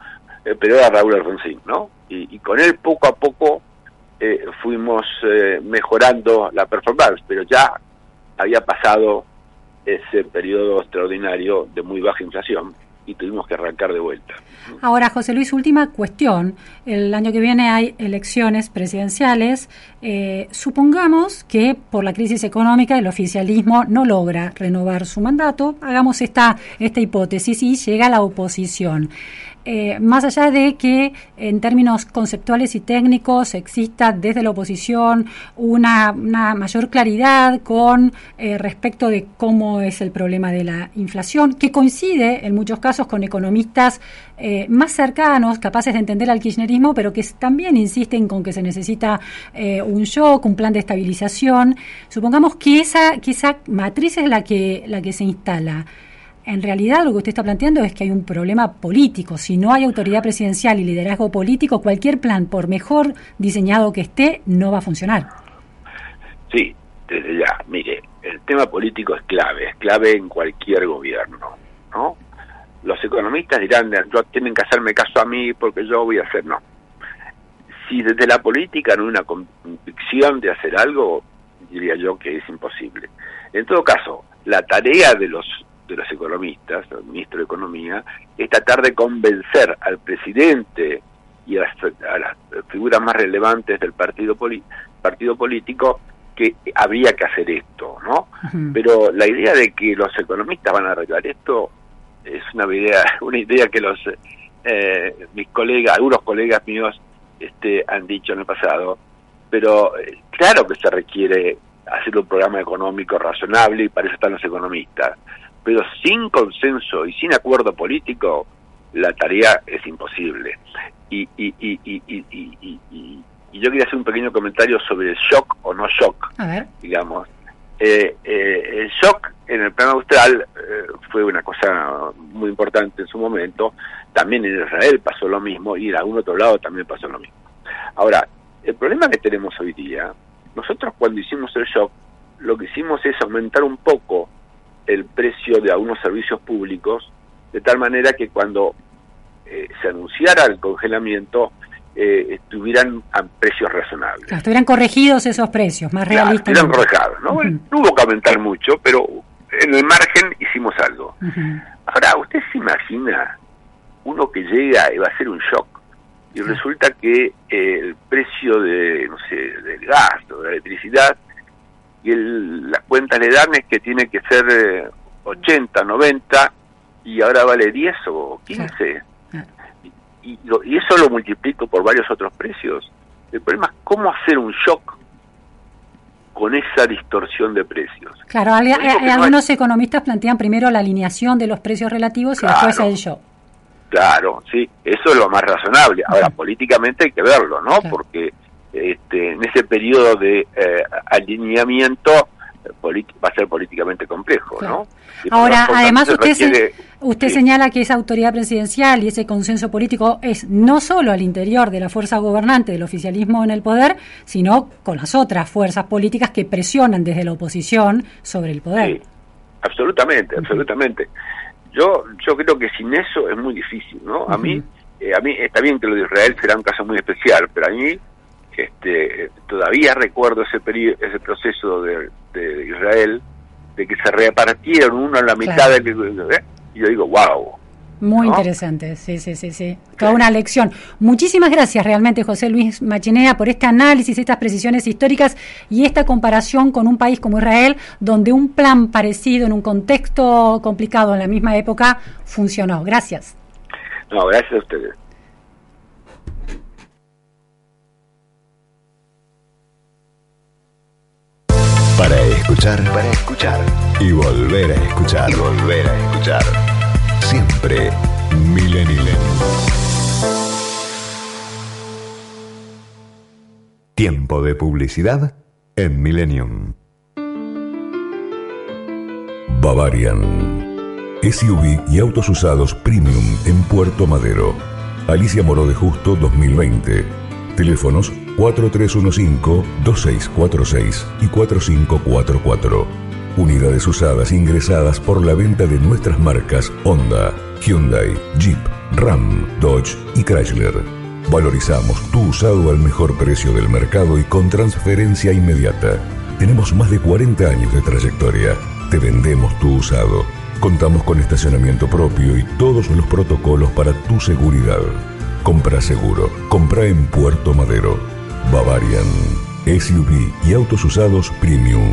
eh, pero era Raúl Alfonsín, ¿no? Y, y con él poco a poco eh, fuimos eh, mejorando la performance, pero ya había pasado ese periodo extraordinario de muy baja inflación y tuvimos que arrancar de vuelta. Ahora, José Luis, última cuestión. El año que viene hay elecciones presidenciales. Eh, supongamos que por la crisis económica el oficialismo no logra renovar su mandato. Hagamos esta, esta hipótesis y llega la oposición. Eh, más allá de que en términos conceptuales y técnicos exista desde la oposición una, mayor claridad con eh, respecto de cómo es el problema de la inflación, que coincide en muchos casos con economistas eh, más cercanos, capaces de entender al kirchnerismo, pero que también insisten con que se necesita un shock, un plan de estabilización. Supongamos que esa, que esa matriz es la que, la que se instala en realidad lo que usted está planteando es que hay un problema político. Si no hay autoridad presidencial y liderazgo político, cualquier plan, por mejor diseñado que esté, no va a funcionar. Sí, desde ya. Mire, el tema político es clave, es clave en cualquier gobierno, ¿no? Los economistas dirán, tienen que hacerme caso a mí porque yo voy a hacer, no. Si desde la política no hay una convicción de hacer algo, diría yo que es imposible. En todo caso, la tarea de los de los economistas, el ministro de Economía, es tratar de convencer al presidente y a las, figuras más relevantes del partido, partido político que había que hacer esto, ¿no? Pero la idea de que los economistas van a arreglar esto es una idea, una idea que los eh, mis colegas, algunos colegas míos, este, han dicho en el pasado. Pero eh, claro que se requiere hacer un programa económico razonable y para eso están los economistas pero sin consenso y sin acuerdo político, la tarea es imposible. Y, y, y, y, yo quería hacer un pequeño comentario sobre el shock o no shock, digamos. Eh, eh, el shock en el plan austral eh, fue una cosa muy importante en su momento, también en Israel pasó lo mismo y en algún otro lado también pasó lo mismo. Ahora, el problema que tenemos hoy día, nosotros cuando hicimos el shock, lo que hicimos es aumentar un poco el precio de algunos servicios públicos, de tal manera que cuando eh, se anunciara el congelamiento, eh, estuvieran a precios razonables. estuvieran corregidos esos precios, más realistas. estuvieran corregidos, ¿no? No hubo que aumentar mucho, pero en el margen hicimos algo. Ahora, ¿usted se imagina uno que llega y va a ser un shock? Y resulta que el precio de, no sé, del gas o de la electricidad y el, las cuentas le dan es que tiene que ser 80, eh, 90 y ahora vale 10 o 15. Y, y, eso lo multiplico por varios otros precios. El problema es cómo hacer un shock con esa distorsión de precios. Claro, algunos economistas plantean primero la alineación de los precios relativos y después el shock. Claro, sí, eso es lo más razonable. Ahora, políticamente hay que verlo, ¿no? Porque este, en ese periodo de eh, alineamiento va a ser políticamente complejo, ¿no? Ahora, además usted, usted señala que esa autoridad presidencial y ese consenso político es no solo al interior de la fuerza gobernante del oficialismo en el poder, sino con las otras fuerzas políticas que presionan desde la oposición sobre el poder. Sí, absolutamente, absolutamente. Yo yo creo que sin eso es muy difícil, ¿no? A mí eh, a mí está bien que lo de Israel será un caso muy especial, pero a mí este, todavía recuerdo ese ese proceso de, Israel, de que se repartieron uno en la mitad del... ¿eh? Y yo digo, wow. Muy interesante, sí, sí, sí, sí. Toda una lección. Muchísimas gracias realmente, José Luis Machinea, por este análisis, estas precisiones históricas y esta comparación con un país como Israel, donde un plan parecido en un contexto complicado en la misma época funcionó. Gracias. No, gracias a ustedes. Para escuchar, para escuchar y volver a escuchar, volver a escuchar. Siempre Millennium. Tiempo de publicidad en Millennium. Bavarian. SUV y autos usados premium en Puerto Madero. Alicia Moró de Justo 2020 Teléfonos 4315-2646 y 4544. Unidades usadas ingresadas por la venta de nuestras marcas Honda, Hyundai, Jeep, Ram, Dodge y Chrysler. Valorizamos tu usado al mejor precio del mercado y con transferencia inmediata. Tenemos más de 40 años de trayectoria. Te vendemos tu usado. Contamos con estacionamiento propio y todos los protocolos para tu seguridad. Compra seguro. Compra en Puerto Madero. Bavarian. SUV y autos usados premium.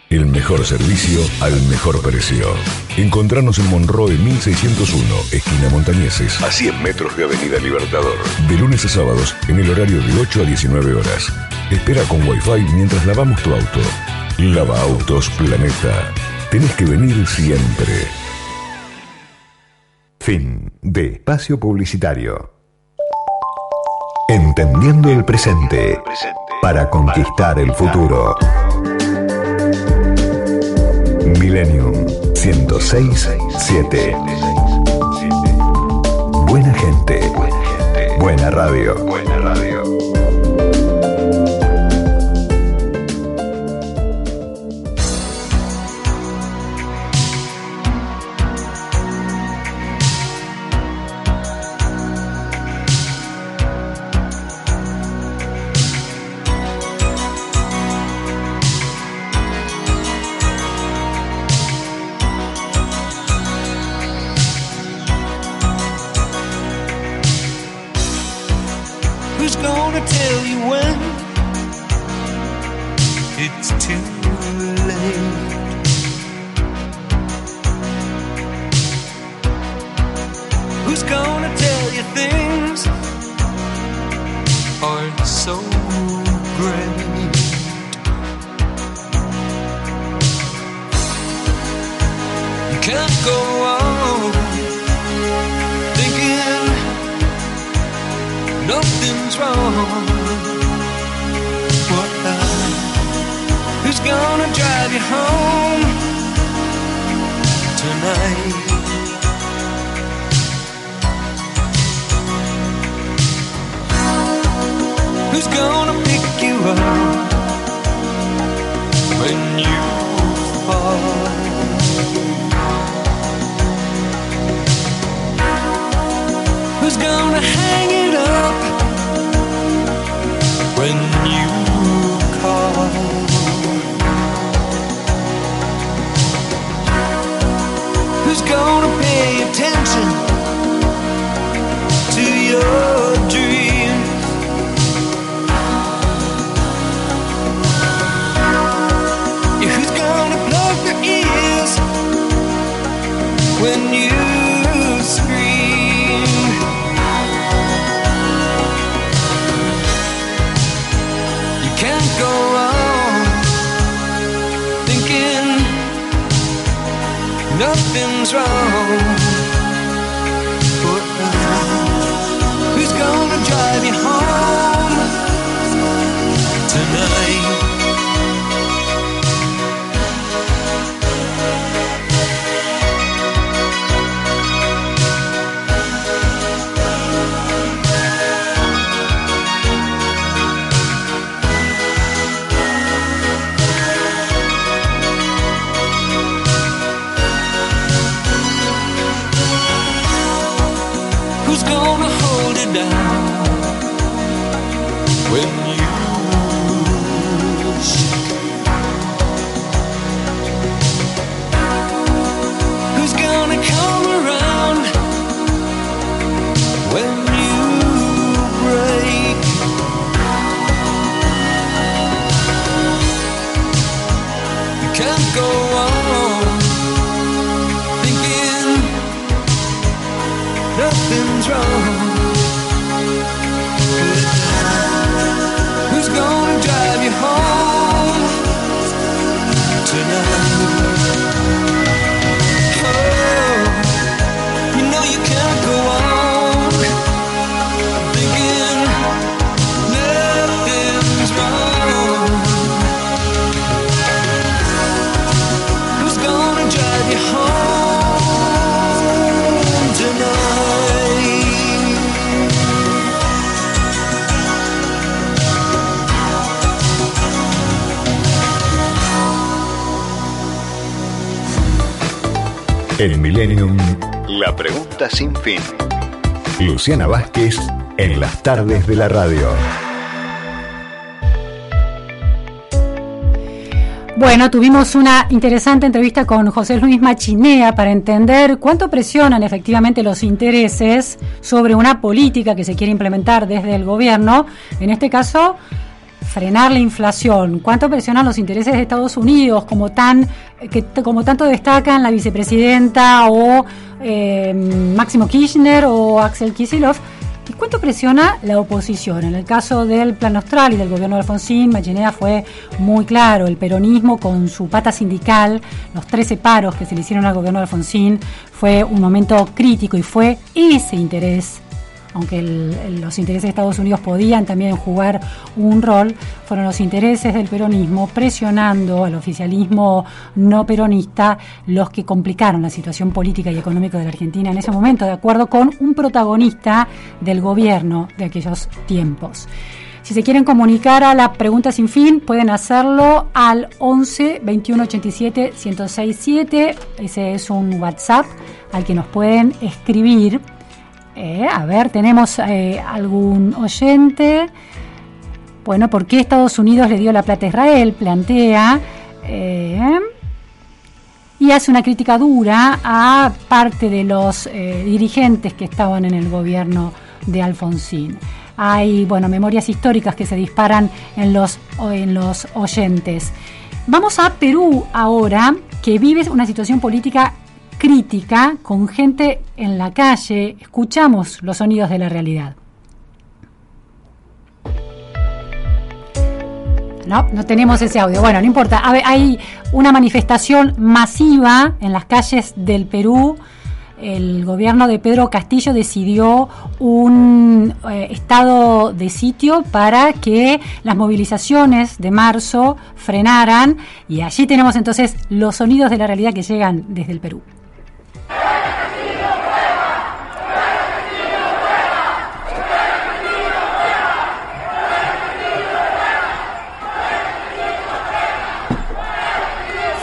El mejor servicio al mejor precio. Encontrarnos en Monroe 1601, esquina Montañeses, a 100 metros de Avenida Libertador. De lunes a sábados, en el horario de 8 a 19 horas. Espera con Wi-Fi mientras lavamos tu auto. Lava Autos Planeta. Tenés que venir siempre. Fin de espacio publicitario. Entendiendo el presente para conquistar el futuro. Millennium 1067. Buena gente. Buena radio. Buena radio. Who's gonna hang it up when you nothing's wrong. But who's gonna drive you home tonight? Millennium, la pregunta sin fin. Luciana Vázquez en las tardes de la radio. Bueno, tuvimos una interesante entrevista con José Luis Machinea para entender cuánto presionan efectivamente los intereses sobre una política que se quiere implementar desde el gobierno, en este caso frenar la inflación, cuánto presionan los intereses de Estados Unidos, como tan que como tanto destacan la vicepresidenta o eh, Máximo Kirchner o Axel Kicillof ¿Y cuánto presiona la oposición? En el caso del Plan Austral y del gobierno de Alfonsín, Machinea fue muy claro. El peronismo con su pata sindical, los 13 paros que se le hicieron al gobierno de Alfonsín, fue un momento crítico y fue ese interés aunque los intereses de Estados Unidos podían también jugar un rol, fueron los intereses del peronismo presionando al oficialismo no peronista los que complicaron la situación política y económica de la Argentina en ese momento, de acuerdo con un protagonista del gobierno de aquellos tiempos. Si se quieren comunicar a la pregunta sin fin, pueden hacerlo al 11 21 87 1067. Ese es un WhatsApp al que nos pueden escribir eh, a ver, tenemos eh, algún oyente. Bueno, ¿por qué Estados Unidos le dio la plata a Israel? Plantea. Eh, y hace una crítica dura a parte de los dirigentes que estaban en el gobierno de Alfonsín. Hay, bueno, memorias históricas que se disparan en los, en los oyentes. Vamos a Perú ahora, que vive una situación política crítica con gente en la calle, escuchamos los sonidos de la realidad. No, no tenemos ese audio. Bueno, no importa. hay una manifestación masiva en las calles del Perú. El gobierno de Pedro Castillo decidió un eh, estado de sitio para que las movilizaciones de marzo frenaran y allí tenemos entonces los sonidos de la realidad que llegan desde el Perú.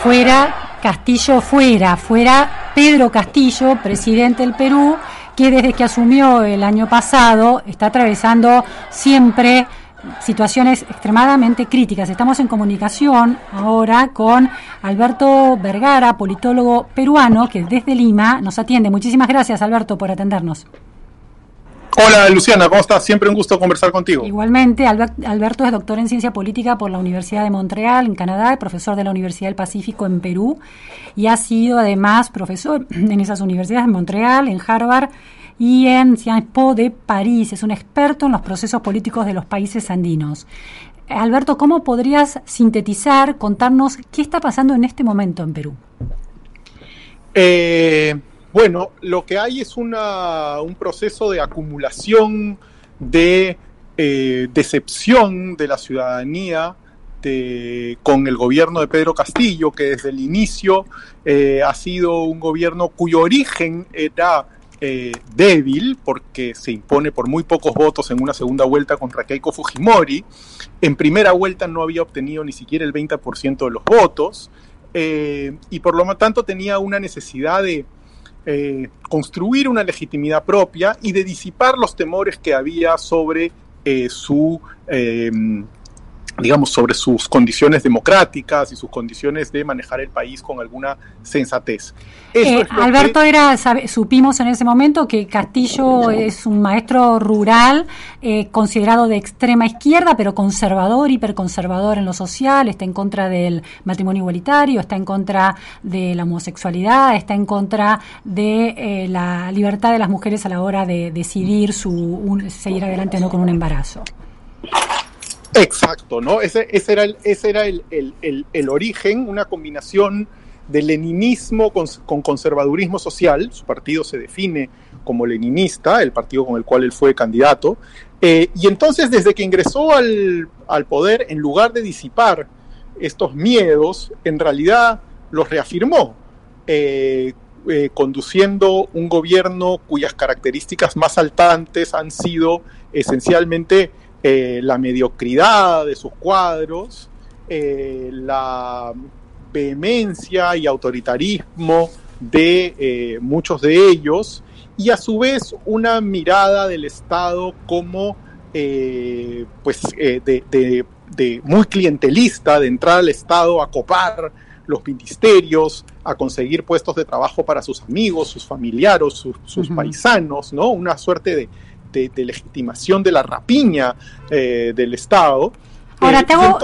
Fuera Castillo, fuera, fuera Pedro Castillo, presidente del Perú, que desde que asumió el año pasado está atravesando siempre situaciones extremadamente críticas. Estamos en comunicación ahora con Alberto Vergara, politólogo peruano, que desde Lima nos atiende. Muchísimas gracias, Alberto, por atendernos. Hola Luciana, ¿cómo estás? Siempre un gusto conversar contigo. Igualmente, Alberto es doctor en ciencia política por la Universidad de Montreal, en Canadá, profesor de la Universidad del Pacífico en Perú y ha sido además profesor en esas universidades en Montreal, en Harvard y en Sciences Po de París. Es un experto en los procesos políticos de los países andinos. Alberto, ¿cómo podrías sintetizar, contarnos qué está pasando en este momento en Perú? Eh, bueno, lo que hay es un proceso de acumulación de eh, decepción de la ciudadanía con el gobierno de Pedro Castillo, que desde el inicio eh, ha sido un gobierno cuyo origen era eh, débil porque se impone por muy pocos votos en una segunda vuelta contra Keiko Fujimori. En primera vuelta no había obtenido ni siquiera el 20% de los votos y por lo tanto tenía una necesidad de eh, construir una legitimidad propia y de disipar los temores que había sobre su digamos, sobre sus condiciones democráticas y sus condiciones de manejar el país con alguna sensatez. Eh, Alberto era, supimos en ese momento que Castillo es un maestro rural eh, considerado de extrema izquierda, pero conservador, hiperconservador en lo social, está en contra del matrimonio igualitario, está en contra de la homosexualidad, está en contra de eh, la libertad de las mujeres a la hora de decidir su seguir adelante o no con un embarazo. Exacto, ¿no? Ese, ese era, el, ese era el, el, origen, una combinación de leninismo con, conservadurismo social. Su partido se define como leninista, el partido con el cual él fue candidato. Eh, y entonces, desde que ingresó al, al poder, en lugar de disipar estos miedos, en realidad los reafirmó. Eh, eh, conduciendo un gobierno cuyas características más saltantes han sido esencialmente eh, la mediocridad de sus cuadros, eh, la vehemencia y autoritarismo de eh, muchos de ellos y a su vez una mirada del Estado como pues de, muy clientelista, de entrar al Estado a copar los ministerios, a conseguir puestos de trabajo para sus amigos, sus familiares, sus, paisanos, ¿no? Una suerte de, legitimación de la rapiña del Estado. Ahora, te, hago,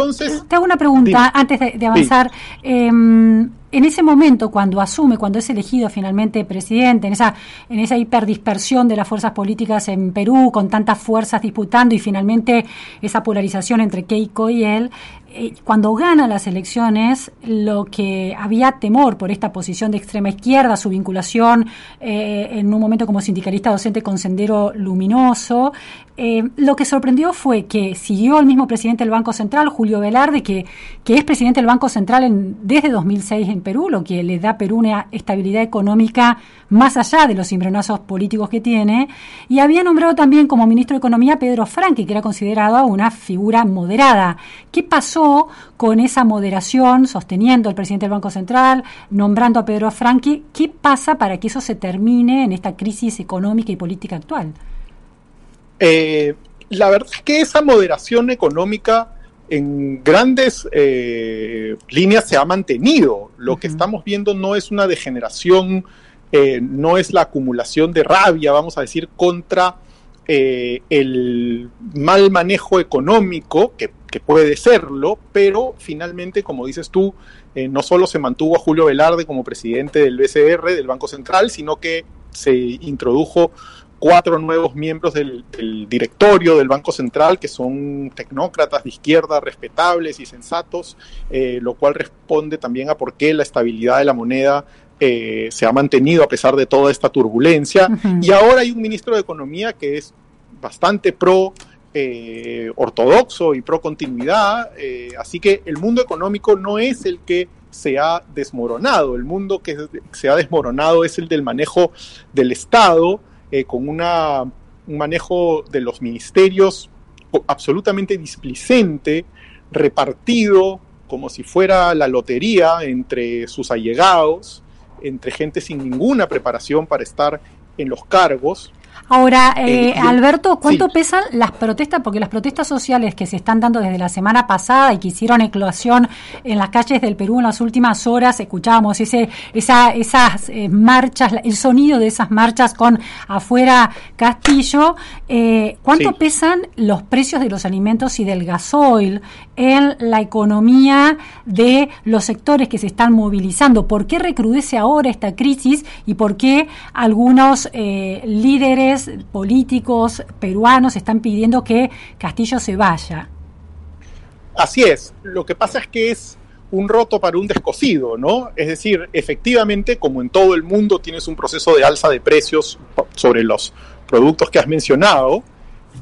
te hago una pregunta antes de, avanzar. Em, en ese momento, cuando asume, cuando es elegido finalmente presidente, en esa, en esa hiperdispersión de las fuerzas políticas en Perú, con tantas fuerzas disputando y finalmente esa polarización entre Keiko y él, eh, cuando gana las elecciones, lo que había temor por esta posición de extrema izquierda, su vinculación eh, en un momento como sindicalista docente con Sendero Luminoso, eh, lo que sorprendió fue que siguió el mismo presidente del Banco Central, Julio Velarde, que, es presidente del Banco Central en, desde 2006 en Perú, lo que le da a Perú una estabilidad económica más allá de los cimbronazos políticos que tiene, y había nombrado también como ministro de Economía a Pedro Franqui, que era considerado una figura moderada. ¿Qué pasó con esa moderación, sosteniendo al presidente del Banco Central, nombrando a Pedro Franqui? ¿Qué pasa para que eso se termine en esta crisis económica y política actual? Eh, la verdad es que esa moderación económica en grandes eh, líneas se ha mantenido. Lo que estamos viendo no es una degeneración, eh, no es la acumulación de rabia, vamos a decir, contra eh, el mal manejo económico, que, puede serlo, pero finalmente, como dices tú, no solo se mantuvo a Julio Velarde como presidente del BCR, del Banco Central, sino que se introdujo cuatro nuevos miembros del, directorio del Banco Central, que son tecnócratas de izquierda respetables y sensatos, eh, lo cual responde también a por qué la estabilidad de la moneda eh, se ha mantenido a pesar de toda esta turbulencia. Y ahora hay un ministro de Economía que es bastante pro eh, ortodoxo y pro continuidad, así que el mundo económico no es el que se ha desmoronado, el mundo que se ha desmoronado es el del manejo del Estado, eh, con una, un manejo de los ministerios absolutamente displicente, repartido como si fuera la lotería entre sus allegados, entre gente sin ninguna preparación para estar en los cargos, Ahora, eh, eh, Alberto, ¿cuánto pesan las protestas? Porque las protestas sociales que se están dando desde la semana pasada y que hicieron eclosión en las calles del Perú en las últimas horas, escuchábamos ese, esa, esas eh, marchas, el sonido de esas marchas con afuera Castillo. ¿Cuánto pesan los precios de los alimentos y del gasoil en la economía de los sectores que se están movilizando? ¿Por qué recrudece ahora esta crisis y por qué algunos líderes políticos peruanos están pidiendo que Castillo se vaya. Así es. Lo que pasa es que es un roto para un descosido, ¿no? Es decir, efectivamente, como en todo el mundo tienes un proceso de alza de precios sobre los productos que has mencionado,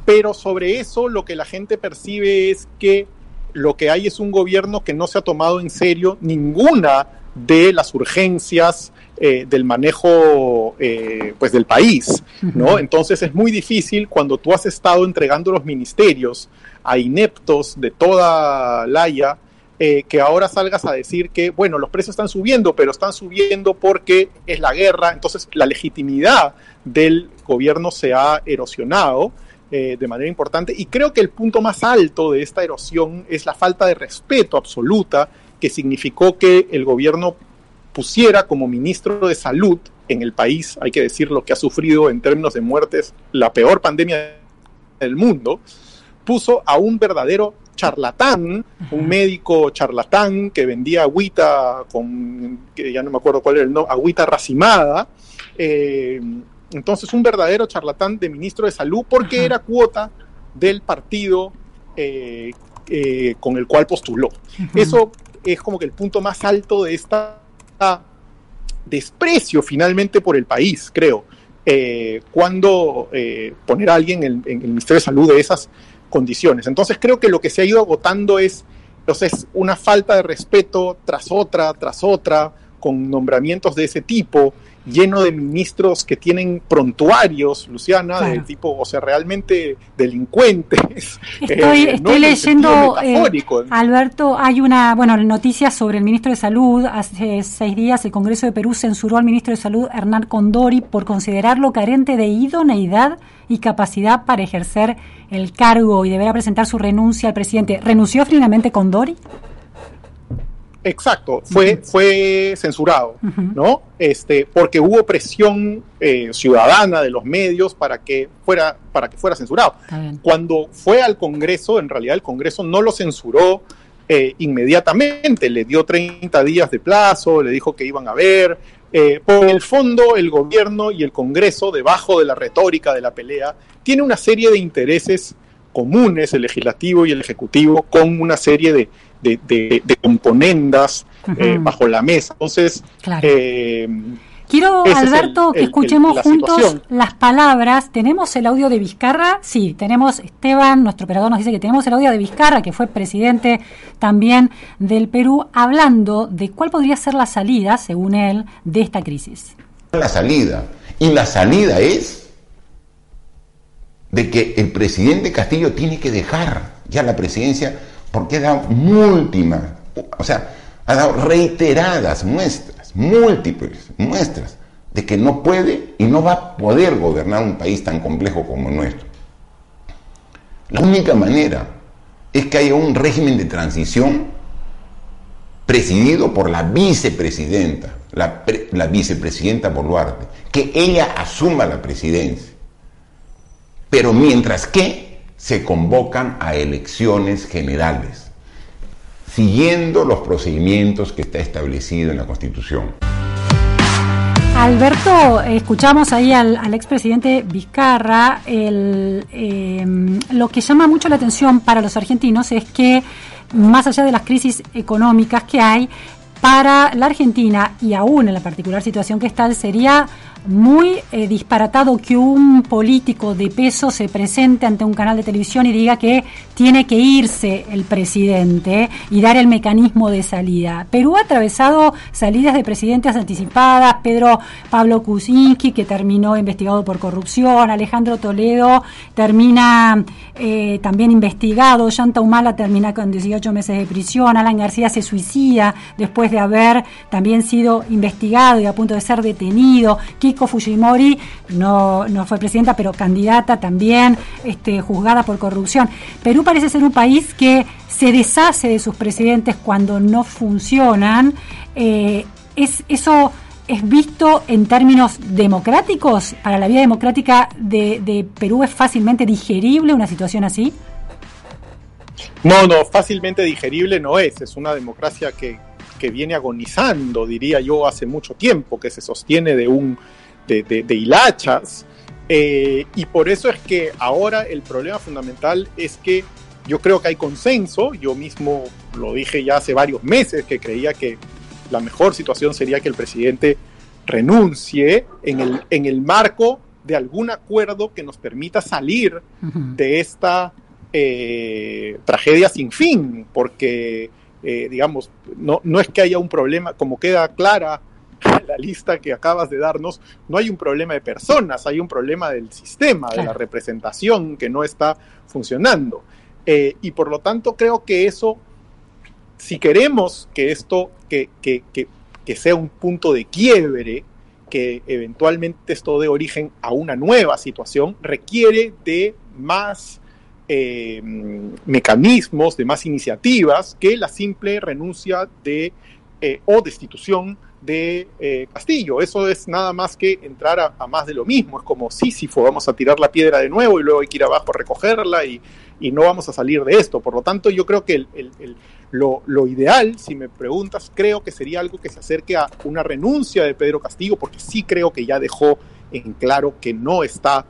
pero sobre eso lo que la gente percibe es que lo que hay es un gobierno que no se ha tomado en serio ninguna de las urgencias eh, del manejo eh, pues del país, ¿no? Entonces es muy difícil cuando tú has estado entregando los ministerios a ineptos de toda la Haya, eh, que ahora salgas a decir que, bueno, los precios están subiendo, pero están subiendo porque es la guerra, entonces la legitimidad del gobierno se ha erosionado. De manera importante y creo que el punto más alto de esta erosión es la falta de respeto absoluta que significó que el gobierno pusiera como ministro de salud en el país, hay que decir lo que ha sufrido en términos de muertes, la peor pandemia del mundo, puso a un verdadero charlatán, un médico charlatán que vendía agüita con, que ya no me acuerdo cuál era el nombre, agüita racimada. Eh, entonces, un verdadero charlatán de ministro de salud porque era cuota del partido eh, eh, con el cual postuló. Eso es como que el punto más alto de esta desprecio finalmente por el país, creo. Eh, cuando poner a alguien en, el Ministerio de Salud de esas condiciones. Entonces creo que lo que se ha ido agotando es entonces, una falta de respeto tras otra, tras otra, con nombramientos de ese tipo, lleno de ministros que tienen prontuarios, Luciana, de tipo, o sea, realmente delincuentes. Estoy, eh, leyendo, eh, Alberto, hay una, bueno, noticia sobre el ministro de Salud. Hace seis días el Congreso de Perú censuró al ministro de Salud, Hernán Condori, por considerarlo carente de idoneidad y capacidad para ejercer el cargo y deberá presentar su renuncia al presidente. ¿Renunció finalmente Condori? Exacto, fue, fue censurado, ¿no? Este, porque hubo presión eh, ciudadana de los medios para que fuera, para que fuera censurado. Cuando fue al Congreso, en realidad el Congreso no lo censuró eh, inmediatamente, le dio 30 días de plazo, le dijo que iban a ver. Eh, por el fondo, el gobierno y el Congreso, debajo de la retórica de la pelea, tiene una serie de intereses comunes, el legislativo y el ejecutivo, con una serie de, de, componendas eh, bajo la mesa. Entonces, eh, Quiero, Alberto, que escuchemos juntos las palabras. ¿Tenemos el audio de Vizcarra? Sí, tenemos, Esteban, nuestro operador nos dice que tenemos el audio de Vizcarra, que fue presidente también del Perú, hablando de cuál podría ser la salida, según él, de esta crisis. La salida. Y la salida es de que el presidente Castillo tiene que dejar ya la presidencia porque ha dado múltiples, o sea, ha dado reiteradas muestras, múltiples muestras de que no puede y no va a poder gobernar un país tan complejo como el nuestro. La única manera es que haya un régimen de transición presidido por la vicepresidenta, la, la vicepresidenta Boluarte, que ella asuma la presidencia. Pero mientras que se convocan a elecciones generales, siguiendo los procedimientos que está establecido en la Constitución. Alberto, escuchamos ahí al, expresidente Vizcarra. Em, lo que llama mucho la atención para los argentinos es que, más allá de las crisis económicas que hay, para la Argentina y aún en la particular situación que está, sería muy eh, disparatado que un político de peso se presente ante un canal de televisión y diga que tiene que irse el presidente y dar el mecanismo de salida. Perú ha atravesado salidas de presidentes anticipadas, Pedro Pablo Kuczynski, que terminó investigado por corrupción, Alejandro Toledo termina eh, también investigado, Yanta Humala termina con 18 meses de prisión, Alan García se suicida después de haber también sido investigado y a punto de ser detenido, Fujimori no, no fue presidenta, pero candidata también, este, juzgada por corrupción. Perú parece ser un país que se deshace de sus presidentes cuando no funcionan. Eh, es, ¿Eso es visto en términos democráticos? ¿Para la vida democrática de, de Perú es fácilmente digerible una situación así? No, no, fácilmente digerible no es. Es una democracia que, que viene agonizando, diría yo, hace mucho tiempo, que se sostiene de un de, hilachas. Eh, y por eso es que ahora el problema fundamental es que yo creo que hay consenso, yo mismo lo dije ya hace varios meses, que creía que la mejor situación sería que el presidente renuncie en el, en el marco de algún acuerdo que nos permita salir de esta eh, tragedia sin fin, porque, eh, digamos, no, no es que haya un problema, como queda clara la lista que acabas de darnos, no hay un problema de personas, hay un problema del sistema, de la representación que no está funcionando. Eh, y por lo tanto creo que eso, si queremos que esto, que, que, que, sea un punto de quiebre, que eventualmente esto dé origen a una nueva situación, requiere de más eh, mecanismos, de más iniciativas que la simple renuncia de eh, o destitución de eh, Castillo. Eso es nada más que entrar a, más de lo mismo. Es como Sísifo, vamos a tirar la piedra de nuevo y luego hay que ir abajo a recogerla y, no vamos a salir de esto. Por lo tanto, yo creo que lo, ideal, si me preguntas, creo que sería algo que se acerque a una renuncia de Pedro Castillo, porque sí creo que ya dejó en claro que no está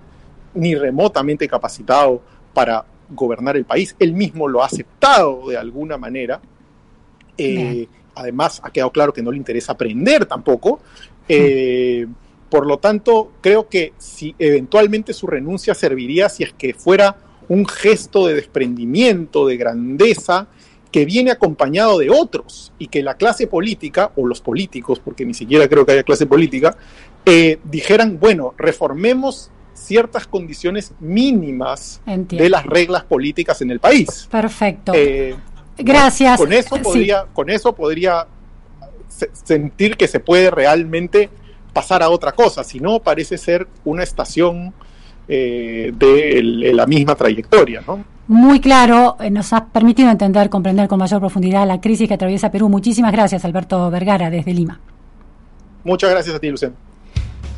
ni remotamente capacitado para gobernar el país. Él mismo lo ha aceptado de alguna manera. Eh, además ha quedado claro que no le interesa aprender tampoco. Eh, por lo tanto, creo que si eventualmente su renuncia serviría si es que fuera un gesto de desprendimiento, de grandeza, que viene acompañado de otros y que la clase política, o los políticos, porque ni siquiera creo que haya clase política, eh, dijeran, bueno, reformemos ciertas condiciones mínimas Entiendo. de las reglas políticas en el país. Perfecto. Eh, Gracias. Con eso Sí. podría, con eso podría se- sentir que se puede realmente pasar a otra cosa, si no parece ser una estación eh, de, el- la misma trayectoria, ¿no? Muy claro, eh, nos ha permitido entender, comprender con mayor profundidad la crisis que atraviesa Perú. Muchísimas gracias, Alberto Vergara, desde Lima. Muchas gracias a ti, Luciano.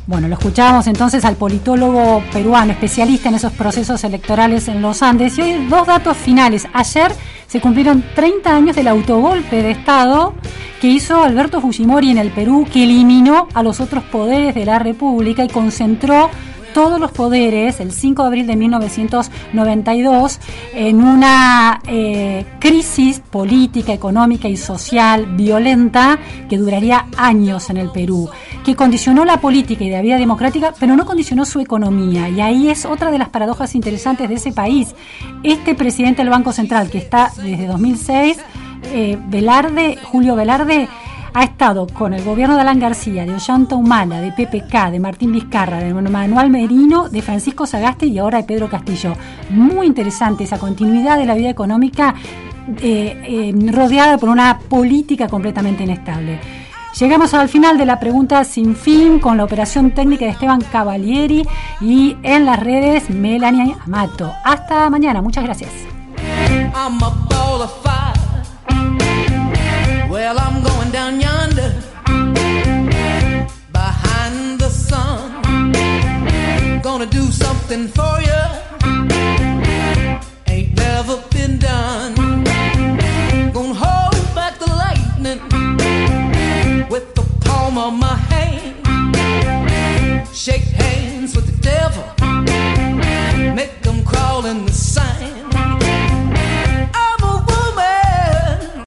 Bueno, lo escuchábamos entonces al politólogo peruano, especialista en esos procesos electorales en los Andes. Y hoy dos datos finales. Ayer se cumplieron 30 años del autogolpe de Estado que hizo Alberto Fujimori en el Perú, que eliminó a los otros poderes de la República y concentró todos los poderes el 5 de abril de 1992 en una eh, crisis política, económica y social violenta que duraría años en el Perú, que condicionó la política y la vida democrática, pero no condicionó su economía. Y ahí es otra de las paradojas interesantes de ese país. Este presidente del Banco Central, que está desde 2006, eh, Velarde, Julio Velarde, ha estado con el gobierno de Alan García, de Ollanta Humala, de PPK, de Martín Vizcarra, de Manuel Merino, de Francisco Sagaste y ahora de Pedro Castillo. Muy interesante esa continuidad de la vida económica eh, eh, rodeada por una política completamente inestable. Llegamos al final de la pregunta sin fin con la operación técnica de Esteban Cavalieri y en las redes Melanie Amato. Hasta mañana, muchas gracias. Down yonder behind the sun. Gonna do something for you. Ain't never been done. Gonna hold back the lightning with the palm of my hand. Shake hands with the devil. Make them crawl in the sand.